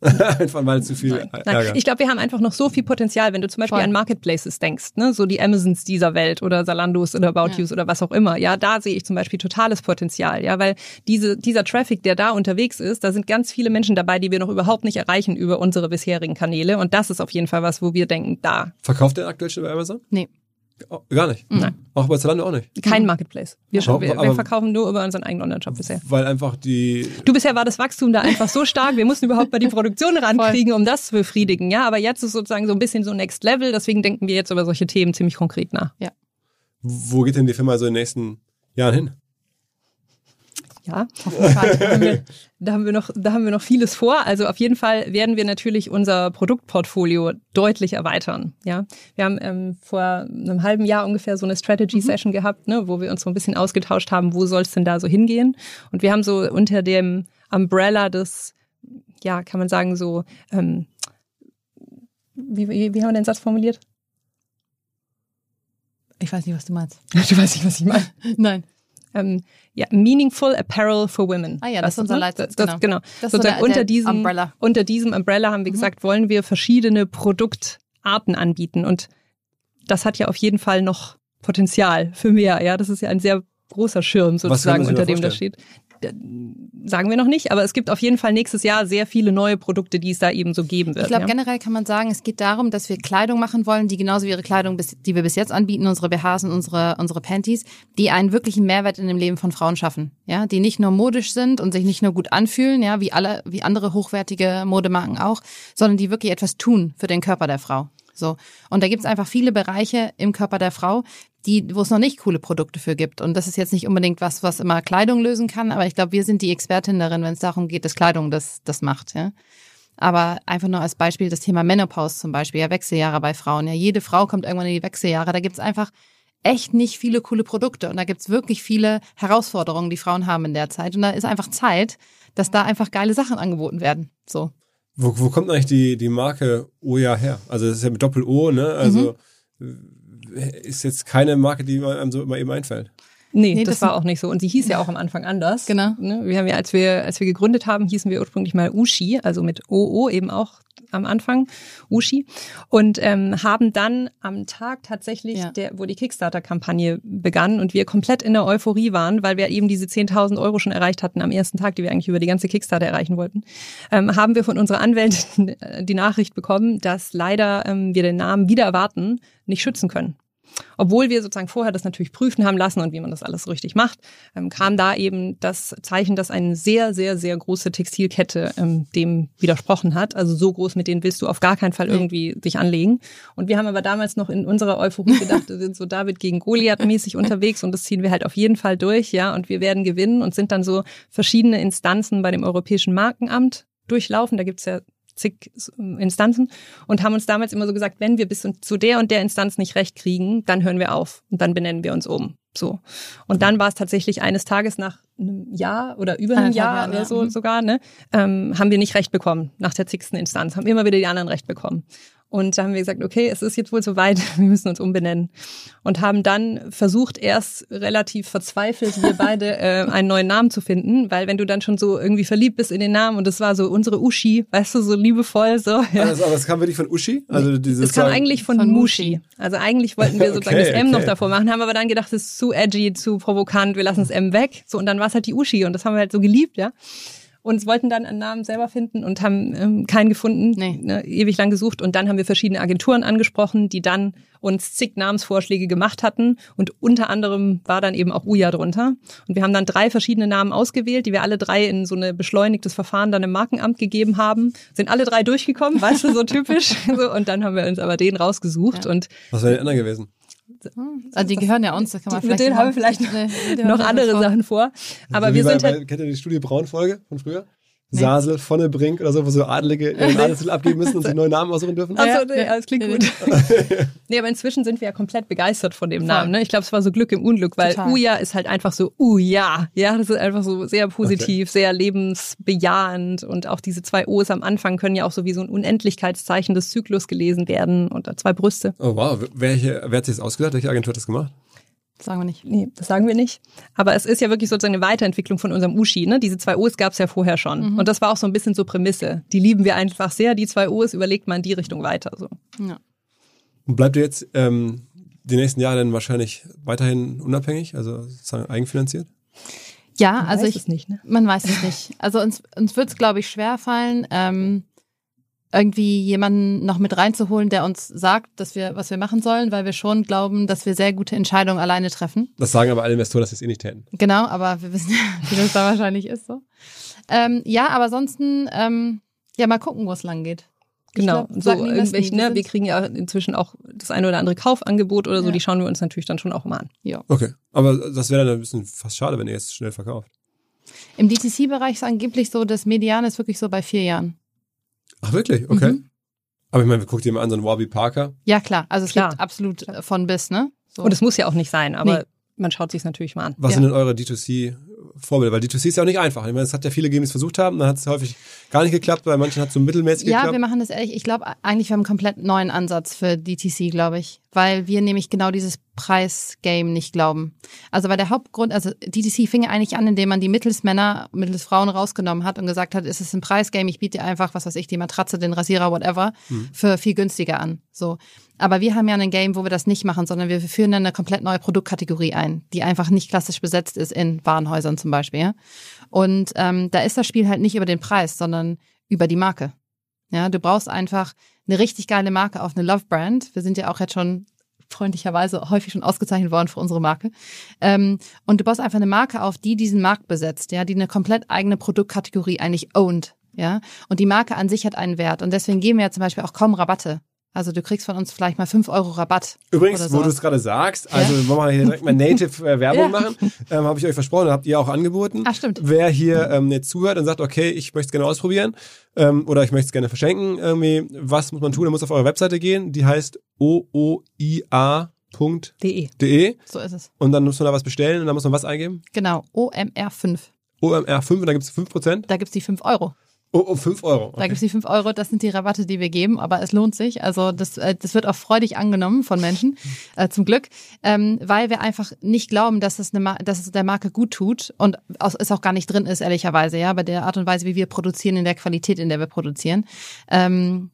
einfach mal zu viel Nein, Ärger. nein. Ich glaube, wir haben einfach noch so viel Potenzial, wenn du zum Beispiel Voll. an Marketplaces denkst, ne? so die Amazons dieser Welt oder Zalandos oder About Ja. Yous oder was auch immer. Ja, da sehe ich zum Beispiel totales Potenzial, ja, weil diese, dieser Traffic, der da unterwegs ist, da sind ganz viele Menschen dabei, die wir noch überhaupt nicht erreichen über unsere bisherigen Kanäle. Und das ist auf jeden Fall was, wo wir denken, da Verkauft ihr aktuell schon bei Amazon? Nee. Oh, gar nicht? Nein. Auch bei Zalando auch nicht? kein Marketplace. Wir, schon, Aber- wir, wir verkaufen nur über unseren eigenen Online-Shop bisher. Weil einfach die, Du bisher war das Wachstum da einfach so stark, wir mussten überhaupt mal die Produktion rankriegen, um das zu befriedigen. Ja, aber jetzt ist sozusagen so ein bisschen so Next Level, deswegen denken wir jetzt über solche Themen ziemlich konkret nach. wo geht denn die Firma so in den nächsten Jahren hin? Ja, da haben, wir, da, haben wir noch, da haben wir noch vieles vor. Also auf jeden Fall werden wir natürlich unser Produktportfolio deutlich erweitern. Ja, wir haben ähm, vor einem halben Jahr ungefähr so eine Strategy Session gehabt, ne, wo wir uns so ein bisschen ausgetauscht haben, wo soll es denn da so hingehen? Und wir haben so unter dem Umbrella des, ja, kann man sagen so, ähm, wie, wie, wie haben wir den Satz formuliert? Ich weiß nicht, was du meinst. Du weißt nicht, was ich meine. Nein. Ähm, ja, Meaningful Apparel for Women. Ah ja, das ist unser ne? Leitsatz, Das, genau. genau. Das Sozusagen der- unter, der diesem, Umbrella. Mhm. unter diesem Umbrella haben wir gesagt, wollen wir verschiedene Produktarten anbieten. Und das hat ja auf jeden Fall noch Potenzial für mehr. Ja, das ist ja ein sehr großer Schirm sozusagen, unter dem das steht. Sagen wir noch nicht, aber es gibt auf jeden Fall nächstes Jahr sehr viele neue Produkte, die es da eben so geben wird. Ich glaube, ja. generell kann man sagen, es geht darum, dass wir Kleidung machen wollen, die genauso wie ihre Kleidung, die wir bis jetzt anbieten, unsere BHs und unsere, unsere Panties, die einen wirklichen Mehrwert in dem Leben von Frauen schaffen. Ja, die nicht nur modisch sind und sich nicht nur gut anfühlen, ja, wie alle, wie andere hochwertige Modemarken auch, sondern die wirklich etwas tun für den Körper der Frau. So. Und da gibt es einfach viele Bereiche im Körper der Frau, die, wo es noch nicht coole Produkte für gibt. Und das ist jetzt nicht unbedingt was, was immer Kleidung lösen kann, aber ich glaube, wir sind die Expertin darin, wenn es darum geht, dass Kleidung das, das macht, ja. Aber einfach nur als Beispiel das Thema Menopause zum Beispiel, ja, Wechseljahre bei Frauen. Ja, jede Frau kommt irgendwann in die Wechseljahre. Da gibt's einfach echt nicht viele coole Produkte. Und da gibt's wirklich viele Herausforderungen, die Frauen haben in der Zeit. Und da ist einfach Zeit, dass da einfach geile Sachen angeboten werden. So. Wo, wo kommt eigentlich die, die Marke Oja her? Also das ist ja mit Doppel-O, ne? Also äh, ist jetzt keine Marke, die einem so immer eben einfällt. Nee, Nee, das, das- war auch nicht so. Und sie hieß ja auch am Anfang anders. Genau. Ne? Wir haben ja, als wir, als wir gegründet haben, hießen wir ursprünglich mal Ushi, also mit OO eben auch am Anfang, Ushi. Und ähm, haben dann am Tag tatsächlich, Ja. der, wo die Kickstarter-Kampagne begann und wir komplett in der Euphorie waren, weil wir eben diese 10.000 Euro schon erreicht hatten am ersten Tag, die wir eigentlich über die ganze Kickstarter erreichen wollten, ähm, haben wir von unserer Anwältin die Nachricht bekommen, dass leider ähm, wir den Namen wieder erwarten, nicht schützen können. Obwohl wir sozusagen vorher das natürlich prüfen haben lassen und wie man das alles richtig macht, ähm, kam da eben das Zeichen, dass eine sehr, sehr, sehr große Textilkette ähm, dem widersprochen hat. Also so groß, mit denen willst du auf gar keinen Fall irgendwie dich anlegen. Und wir haben aber damals noch in unserer Euphorie gedacht, wir sind so David gegen Goliath mäßig unterwegs und das ziehen wir halt auf jeden Fall durch, ja, und wir werden gewinnen und sind dann so verschiedene Instanzen bei dem Europäischen Markenamt durchlaufen. Da gibt's ja zig ähm, Instanzen und haben uns damals immer so gesagt, wenn wir bis zu der und der Instanz nicht recht kriegen, dann hören wir auf und dann benennen wir uns um. So. Und dann war es tatsächlich eines Tages nach einem Jahr oder über einem Jahr oder so Mhm. sogar, ne, ähm, haben wir nicht recht bekommen nach der zigsten Instanz, haben immer wieder die anderen recht bekommen. Und da haben wir gesagt, okay, es ist jetzt wohl soweit, wir müssen uns umbenennen. Und haben dann versucht, erst relativ verzweifelt, wir beide äh, einen neuen Namen zu finden, weil wenn du dann schon so irgendwie verliebt bist in den Namen und es war so unsere Uschi, weißt du, so liebevoll, so. Ja. Also, aber das kam wirklich von Uschi? Also dieses Es kam eigentlich von, Von Mushi. Also eigentlich wollten wir sozusagen Okay, das M noch okay. davor machen, haben aber dann gedacht, das ist zu edgy, zu provokant, wir lassen das M weg. So, und dann war es halt die Uschi und das haben wir halt so geliebt, ja. Und wollten dann einen Namen selber finden und haben ähm, keinen gefunden, Nee. ne, ewig lang gesucht. Und dann haben wir verschiedene Agenturen angesprochen, die dann uns zig Namensvorschläge gemacht hatten. Und unter anderem war dann eben auch Uja drunter. Und wir haben dann drei verschiedene Namen ausgewählt, die wir alle drei in so ein beschleunigtes Verfahren dann im Markenamt gegeben haben. Sind alle drei durchgekommen, weißt du, so typisch. So, und dann haben wir uns aber den rausgesucht. Ja. Und Was wäre die anderen gewesen? Also die gehören ja uns, da kann man Die- mit vielleicht denen haben wir vielleicht noch- mit noch andere vor. Sachen vor. Aber so wir sind bei, halt, kennt ihr die Studie Braun-Folge von früher? Nee. Sasel, Vonnebrink oder so, wo so Adlige ihren Adelstitel abgeben müssen und sich neue Namen aussuchen dürfen? Achso, Ja, nee, ja. das klingt gut. nee, aber inzwischen sind wir ja komplett begeistert von dem Voll. Namen. Ne? Ich glaube, es war so Glück im Unglück, weil Total. Uja ist halt einfach so Uja. Ja, das ist einfach so sehr positiv, sehr lebensbejahend. Und auch diese zwei O's am Anfang können ja auch so wie so ein Unendlichkeitszeichen des Zyklus gelesen werden. Und zwei Brüste. Oh wow, welche, wer hat sich das ausgedacht? Welche Agentur hat das gemacht? Sagen wir nicht. Nee, das sagen wir nicht. Aber es ist ja wirklich sozusagen eine Weiterentwicklung von unserem Ushi. Ne? Diese zwei O's gab es ja vorher schon. Und das war auch so ein bisschen so Prämisse. Die lieben wir einfach sehr. Die zwei O's überlegt man in die Richtung weiter. So. Ja. Und bleibt ihr jetzt ähm, die nächsten Jahre dann wahrscheinlich weiterhin unabhängig, also sozusagen eigenfinanziert? Ja, Man also weiß ich, es nicht, ne? Man weiß es nicht. Also uns, uns wird es, glaube ich, schwerfallen, ähm, irgendwie jemanden noch mit reinzuholen, der uns sagt, dass wir, was wir machen sollen, weil wir schon glauben, dass wir sehr gute Entscheidungen alleine treffen. Das sagen aber alle Investoren, dass sie es eh nicht täten. Genau, aber wir wissen ja, wie das da wahrscheinlich ist so. Ähm, ja, aber ansonsten, ähm, ja, mal gucken, wo es lang geht. Genau, glaub, so irgendwelche. Wir ne, wir kriegen ja inzwischen auch das eine oder andere Kaufangebot oder so, Ja. die schauen wir uns natürlich dann schon auch mal an. Okay, aber das wäre dann ein bisschen fast schade, wenn ihr jetzt schnell verkauft. Im DTC-Bereich ist angeblich so, das Median ist wirklich so bei vier Jahren. Ach wirklich? Okay. Mhm. Aber ich meine, guck dir mal an, so ein Warby Parker. Ja, klar. Also es Klar. gibt absolut äh, von bis, ne? So. Und es muss ja auch nicht sein, aber Nee. man schaut sich natürlich mal an. Was Ja. sind denn eure D2C-Vorbilder? Weil D2C ist ja auch nicht einfach. Ich meine, es hat ja viele gegeben, die es versucht haben, dann hat es häufig gar nicht geklappt, bei manchen hat es so mittelmäßig Ja, geklappt. wir machen das ehrlich. Ich glaube eigentlich, wir haben einen komplett neuen Ansatz für DTC, glaube ich. Weil wir nämlich genau dieses Preisgame nicht glauben. Also weil der Hauptgrund, also DTC fing ja eigentlich an, indem man die Mittelsmänner, Mittelsfrauen rausgenommen hat und gesagt hat, es ist ein Preisgame, ich biete dir einfach, was weiß ich, die Matratze, den Rasierer, whatever, Hm. für viel günstiger an. So. Aber wir haben ja ein Game, wo wir das nicht machen, sondern wir führen dann eine komplett neue Produktkategorie ein, die einfach nicht klassisch besetzt ist in Warenhäusern zum Beispiel. Und ähm, da ist das Spiel halt nicht über den Preis, sondern über die Marke. Ja, du brauchst einfach eine richtig geile Marke auf eine Love Brand. Wir sind ja auch jetzt schon freundlicherweise häufig schon ausgezeichnet worden für unsere Marke. Ähm, und du baust einfach eine Marke auf, die diesen Markt besetzt, ja, die eine komplett eigene Produktkategorie eigentlich owned, ja. Und die Marke an sich hat einen Wert. Und deswegen geben wir ja zum Beispiel auch kaum Rabatte. Also du kriegst von uns vielleicht mal fünf Euro Rabatt. Übrigens, wo du es gerade sagst, also wollen wir hier direkt mal Native äh, Werbung Ja. machen, ähm, habe ich euch versprochen, habt ihr auch angeboten. Ah, stimmt. Wer hier ähm, jetzt zuhört und sagt, okay, ich möchte es gerne ausprobieren ähm, oder ich möchte es gerne verschenken, irgendwie, was muss man tun? Man muss auf eure Webseite gehen, die heißt ooia.de De. So ist es. und dann muss man da was bestellen und dann muss man was eingeben? Genau, OMR5. OMR5 und dann gibt es 5%. Da gibt's die fünf Euro. Oh, oh 5 Euro. Da gibt's die fünf Euro, das sind die Rabatte, die wir geben, aber es lohnt sich. Also das, äh, das wird auch freudig angenommen von Menschen, äh, zum Glück, ähm, weil wir einfach nicht glauben, dass es, eine dass es der Marke gut tut und aus, es auch gar nicht drin ist, ehrlicherweise, ja, bei der Art und Weise, wie wir produzieren, in der Qualität, in der wir produzieren. Ähm,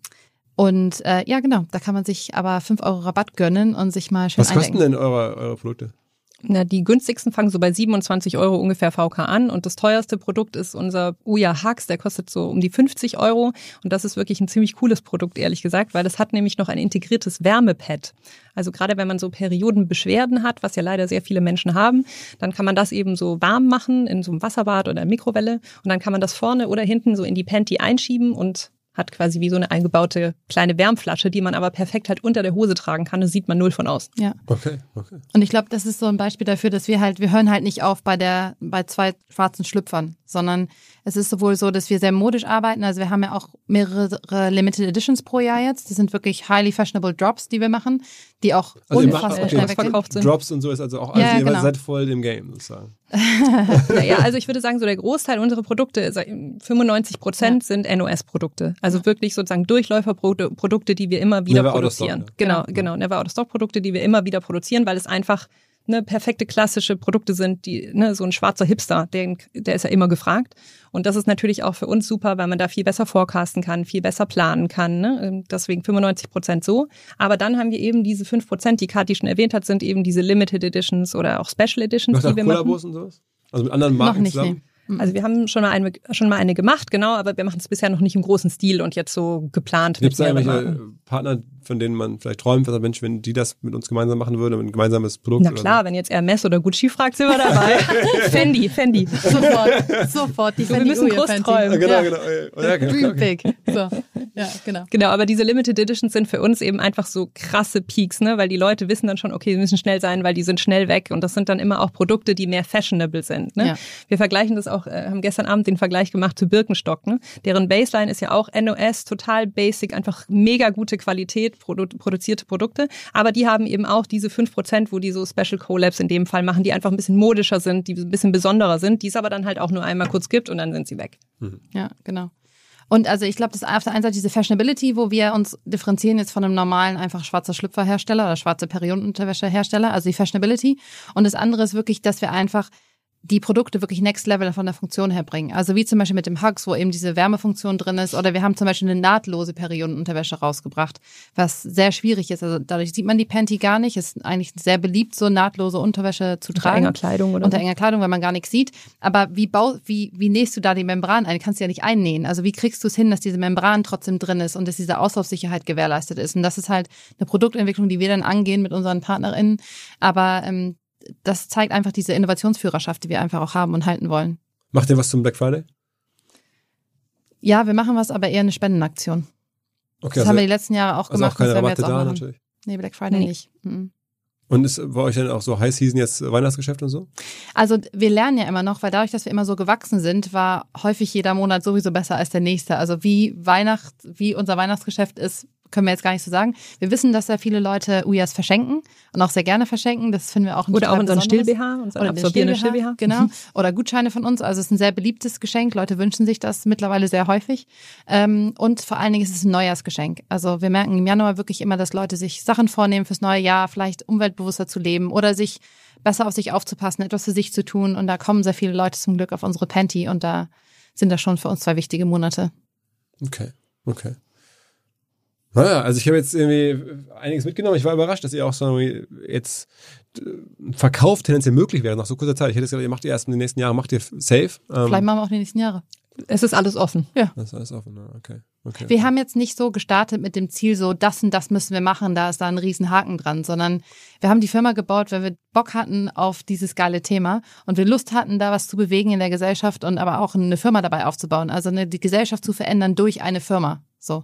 und äh, ja, genau, da kann man sich aber fünf Euro Rabatt gönnen und sich mal schön Was kosten eindenken. denn eure, eure Produkte? Na, die günstigsten fangen so bei 27 Euro ungefähr VK an. Und das teuerste Produkt ist unser Uja Hux, der kostet so um die 50 Euro. Und das ist wirklich ein ziemlich cooles Produkt, ehrlich gesagt, weil das hat nämlich noch ein integriertes Wärmepad. Also gerade wenn man so Periodenbeschwerden hat, was ja leider sehr viele Menschen haben, dann kann man das eben so warm machen in so einem Wasserbad oder Mikrowelle. Und dann kann man das vorne oder hinten so in die Panty einschieben und hat quasi wie so eine eingebaute kleine Wärmflasche, die man aber perfekt halt unter der Hose tragen kann. Das sieht man null von außen. Ja. Okay, okay. Und ich glaube, das ist so ein Beispiel dafür, dass wir halt, wir hören halt nicht auf bei der, bei zwei schwarzen Schlüpfern, sondern es ist sowohl so, dass wir sehr modisch arbeiten. Also wir haben ja auch mehrere Limited Editions pro Jahr jetzt. Das sind wirklich highly fashionable Drops, die wir machen, die auch Also unfassbar okay, schnell sind. verkauft sind. Drops und so ist also auch, also Ja, ihr genau. seid voll im Game sozusagen. Ja, ja, also ich würde sagen, so der Großteil unserer Produkte, 95 Prozent sind NOS-Produkte. Also wirklich sozusagen Durchläuferprodukte, Produkte, die wir immer wieder Never out of stock, produzieren. ja. Genau, genau, Never Out of Stock Produkte, die wir immer wieder produzieren, weil es einfach ne, perfekte klassische Produkte sind, die ne, so ein schwarzer Hipster, der, der ist ja immer gefragt. Und das ist natürlich auch für uns super, weil man da viel besser forecasten kann, viel besser planen kann. Ne? Deswegen 95 Prozent so. Aber dann haben wir eben diese 5 Prozent, die Kathi schon erwähnt hat, sind eben diese Limited Editions oder auch Special Editions, Macht die wir machen. Kollabos und sowas? Also mit anderen Marken Noch nicht, zusammen? nee. Also wir haben schon mal eine, schon mal eine gemacht, genau, aber wir machen es bisher noch nicht im großen Stil und jetzt so geplant Gibt es irgendwelche. Partner, von denen man vielleicht träumt, was Mensch, wenn die das mit uns gemeinsam machen würden, ein gemeinsames Produkt? Na oder klar, wenn jetzt Hermes oder Gucci fragt, sind wir dabei. Fendi, Fendi. Sofort, sofort. Die So, wir Fendi müssen Uja groß Fenty. träumen. So? Genau, Ja. genau. Ja, okay, Dream big. So, ja, genau. Genau, aber diese Limited Editions sind für uns eben einfach so krasse Peaks, ne? weil die Leute wissen dann schon, okay, sie müssen schnell sein, weil die sind schnell weg und das sind dann immer auch Produkte, die mehr fashionable sind. Ne? Ja. Wir vergleichen das auch, äh, haben gestern Abend den Vergleich gemacht zu Birkenstock. Ne? Deren Baseline ist ja auch NOS, total basic, einfach mega gute Qualität, produ produzierte Produkte, aber die haben eben auch diese 5%, wo die so Special Collabs in dem Fall machen, die einfach ein bisschen modischer sind, die ein bisschen besonderer sind, die es aber dann halt auch nur einmal kurz gibt und dann sind sie weg. Ja, genau. Und also ich glaube, das ist auf der einen Seite diese Fashionability, wo wir uns differenzieren jetzt von einem normalen einfach schwarzer Schlüpferhersteller oder schwarze Periodenunterwäschehersteller, also die Fashionability. Und das andere ist wirklich, dass wir einfach die Produkte wirklich next level von der Funktion her bringen. Also wie zum Beispiel mit dem Hugs, wo eben diese Wärmefunktion drin ist. Oder wir haben zum Beispiel eine nahtlose Periodenunterwäsche rausgebracht, was sehr schwierig ist. Also dadurch sieht man die Panty gar nicht. Ist eigentlich sehr beliebt, so nahtlose Unterwäsche zu Unter tragen enger Kleidung oder unter enger Kleidung, weil man gar nichts sieht. Aber wie, bau, wie, wie nähst du da die Membran ein? Kannst du ja nicht einnähen. Also wie kriegst du es hin, dass diese Membran trotzdem drin ist und dass diese Auslaufsicherheit gewährleistet ist? Und das ist halt eine Produktentwicklung, die wir dann angehen mit unseren PartnerInnen. Aber ähm, das zeigt einfach diese Innovationsführerschaft, die wir einfach auch haben und halten wollen. Macht ihr was zum Black Friday? Ja, wir machen was, aber eher eine Spendenaktion. Okay, Das haben wir die letzten Jahre auch also gemacht. auch keine das werden wir Rabatte jetzt auch da natürlich. Nee, Black Friday Nee. nicht. Mhm. Und ist bei euch dann auch so High Season jetzt Weihnachtsgeschäft und so? Also wir lernen ja immer noch, weil dadurch, dass wir immer so gewachsen sind, war häufig jeder Monat sowieso besser als der nächste. Also wie Weihnacht, wie unser Weihnachtsgeschäft ist, können wir jetzt gar nicht so sagen. Wir wissen, dass sehr viele Leute Ujas verschenken und auch sehr gerne verschenken. Das finden wir auch ein Oder auch unseren. Still-BH, unseren absorbierenden Still-BH, Still-BH. Genau. Oder Gutscheine von uns. Also es ist ein sehr beliebtes Geschenk. Leute wünschen sich das mittlerweile sehr häufig. Ähm, und vor allen Dingen ist es ein Neujahrsgeschenk. Also wir merken im Januar wirklich immer, dass Leute sich Sachen vornehmen fürs neue Jahr, vielleicht umweltbewusster zu leben oder sich besser auf sich aufzupassen, etwas für sich zu tun. Und da kommen sehr viele Leute zum Glück auf unsere Panty und da sind das schon für uns zwei wichtige Monate. Okay, okay. Naja, also ich habe jetzt irgendwie einiges mitgenommen. Ich war überrascht, dass ihr auch so jetzt äh, Verkauf tendenziell möglich wäre nach so kurzer Zeit. Ich hätte jetzt gedacht, ihr macht ihr erst in den nächsten Jahren, macht ihr safe. Ähm, Vielleicht machen wir auch die nächsten Jahre. Es ist alles offen. Das ist alles offen, okay. okay. Wir haben jetzt nicht so gestartet mit dem Ziel, so das und das müssen wir machen, da ist da ein riesen Haken dran, sondern wir haben die Firma gebaut, weil wir Bock hatten auf dieses geile Thema und wir Lust hatten, da was zu bewegen in der Gesellschaft und aber auch eine Firma dabei aufzubauen, also eine, die Gesellschaft zu verändern durch eine Firma. So.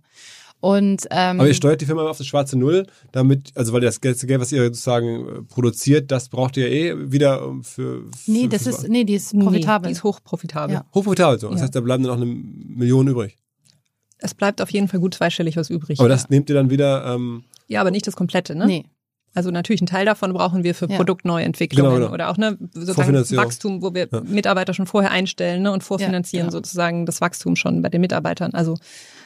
Und ähm, Aber ihr steuert die Firma immer auf das schwarze Null, damit, also weil das Geld, was ihr sozusagen äh, produziert, das braucht ihr eh wieder für, für nee, das für- ist nee, die ist Nee, profitabel. die ist hochprofitabel. Ja. hochprofitabel so. Das Ja. heißt, da bleiben dann noch eine Million übrig. Es bleibt auf jeden Fall gut zweistellig was übrig. Aber das nehmt ihr dann wieder, ähm, ja, aber nicht das komplette, ne? Nee. Also natürlich einen Teil davon brauchen wir für Ja. Produktneuentwicklungen Genau, genau. oder auch ne, sozusagen. Wachstum, wo wir Ja. Mitarbeiter schon vorher einstellen ne, und vorfinanzieren Ja, genau. sozusagen das Wachstum schon bei den Mitarbeitern. Also,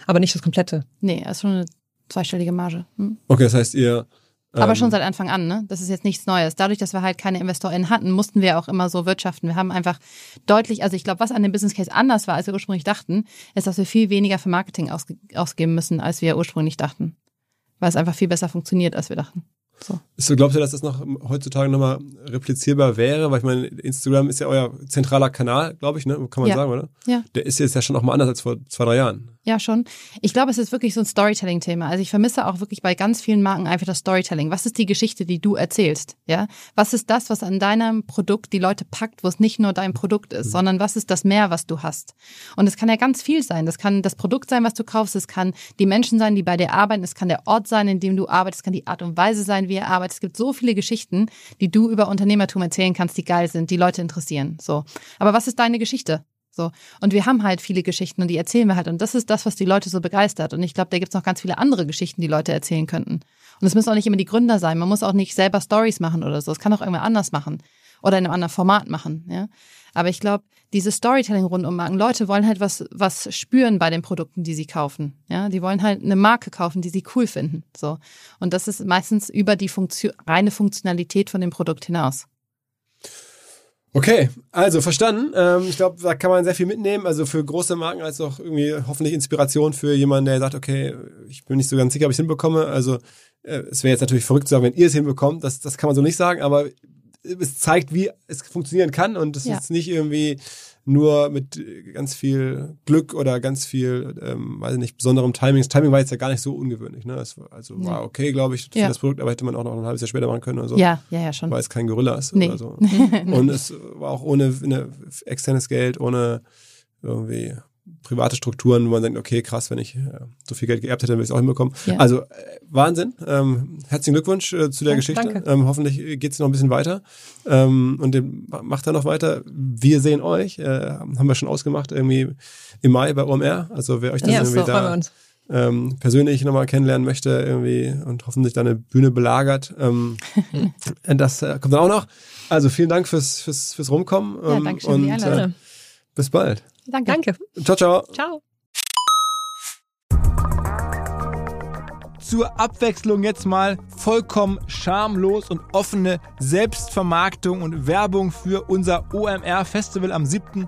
aber nicht das komplette. Nee, das ist schon eine zweistellige Marge. Hm? okay, das heißt ihr, ähm, Aber schon seit Anfang an, ne? Das ist jetzt nichts Neues. Dadurch, dass wir halt keine InvestorInnen hatten, mussten wir auch immer so wirtschaften. Wir haben einfach deutlich, also ich glaube, was an dem Business Case anders war, als wir ursprünglich dachten, ist, dass wir viel weniger für Marketing ausge ausgeben müssen, als wir ursprünglich dachten. Weil es einfach viel besser funktioniert, als wir dachten. So. So, glaubst du, dass das noch heutzutage nochmal replizierbar wäre? Weil ich meine, Instagram ist ja euer zentraler Kanal, glaube ich, ne? Kann man Ja. sagen, oder? Ja. Der ist jetzt ja schon auch mal anders als vor zwei, drei Jahren. Ja, schon. Ich glaube, es ist wirklich so ein Storytelling-Thema. Also ich vermisse auch wirklich bei ganz vielen Marken einfach das Storytelling. Was ist die Geschichte, die du erzählst? Ja? Was ist das, was an deinem Produkt die Leute packt, wo es nicht nur dein Produkt ist, sondern was ist das Mehr, was du hast? Und es kann ja ganz viel sein. Das kann das Produkt sein, was du kaufst. Es kann die Menschen sein, die bei dir arbeiten. Es kann der Ort sein, in dem du arbeitest. Es kann die Art und Weise sein, wie ihr arbeitet. Es gibt so viele Geschichten, die du über Unternehmertum erzählen kannst, die geil sind, die Leute interessieren. So. Aber was ist deine Geschichte? So. Und wir haben halt viele Geschichten und die erzählen wir halt. Und das ist das, was die Leute so begeistert. Und ich glaube, da gibt's noch ganz viele andere Geschichten, die Leute erzählen könnten. Und es müssen auch nicht immer die Gründer sein. Man muss auch nicht selber Stories machen oder so. Es kann auch irgendwer anders machen. Oder in einem anderen Format machen, ja. Aber ich glaube, dieses Storytelling rund um Marken, Leute wollen halt was, was spüren bei den Produkten, die sie kaufen. Ja, die wollen halt eine Marke kaufen, die sie cool finden. So. Und das ist meistens über die Funktion, reine Funktionalität von dem Produkt hinaus. Okay, also verstanden. Ähm, ich glaube, da kann man sehr viel mitnehmen. Also für große Marken als auch irgendwie hoffentlich Inspiration für jemanden, der sagt, okay, ich bin nicht so ganz sicher, ob ich es hinbekomme. Also äh, es wäre jetzt natürlich verrückt zu sagen, wenn ihr es hinbekommt. Das, das kann man so nicht sagen, aber es zeigt, wie es funktionieren kann und es Ja. ist nicht irgendwie nur mit äh, ganz viel Glück oder ganz viel, ähm, weiß ich nicht, besonderem Timing. Das Timing war jetzt ja gar nicht so ungewöhnlich. Ne? Das war, also war okay, glaube ich, für Ja. das Produkt, aber hätte man auch noch ein halbes Jahr später machen können oder so Ja, ja, ja, schon. weil es kein Gorilla ist Nee. oder so. Und es war auch ohne eine, externes Geld, ohne irgendwie private Strukturen, wo man denkt, okay, krass, wenn ich äh, so viel Geld geerbt hätte, dann würde ich es auch hinbekommen. Ja. Also äh, Wahnsinn. Ähm, herzlichen Glückwunsch äh, zu der Ja, Geschichte. danke. Ähm, hoffentlich geht es noch ein bisschen weiter. Ähm, und den macht er noch weiter. Wir sehen euch, äh, haben wir schon ausgemacht, irgendwie im Mai bei OMR. Also wer euch dann Ja, irgendwie so da ähm, persönlich nochmal kennenlernen möchte irgendwie und hoffentlich da eine Bühne belagert. Ähm, das äh, kommt dann auch noch. Also vielen Dank fürs, fürs, fürs Rumkommen. Ja, Ähm, danke schön und, äh, bis bald. Danke. Danke. Ciao, ciao. Ciao. Zur Abwechslung jetzt mal vollkommen schamlos und offene Selbstvermarktung und Werbung für unser OMR Festival am 7.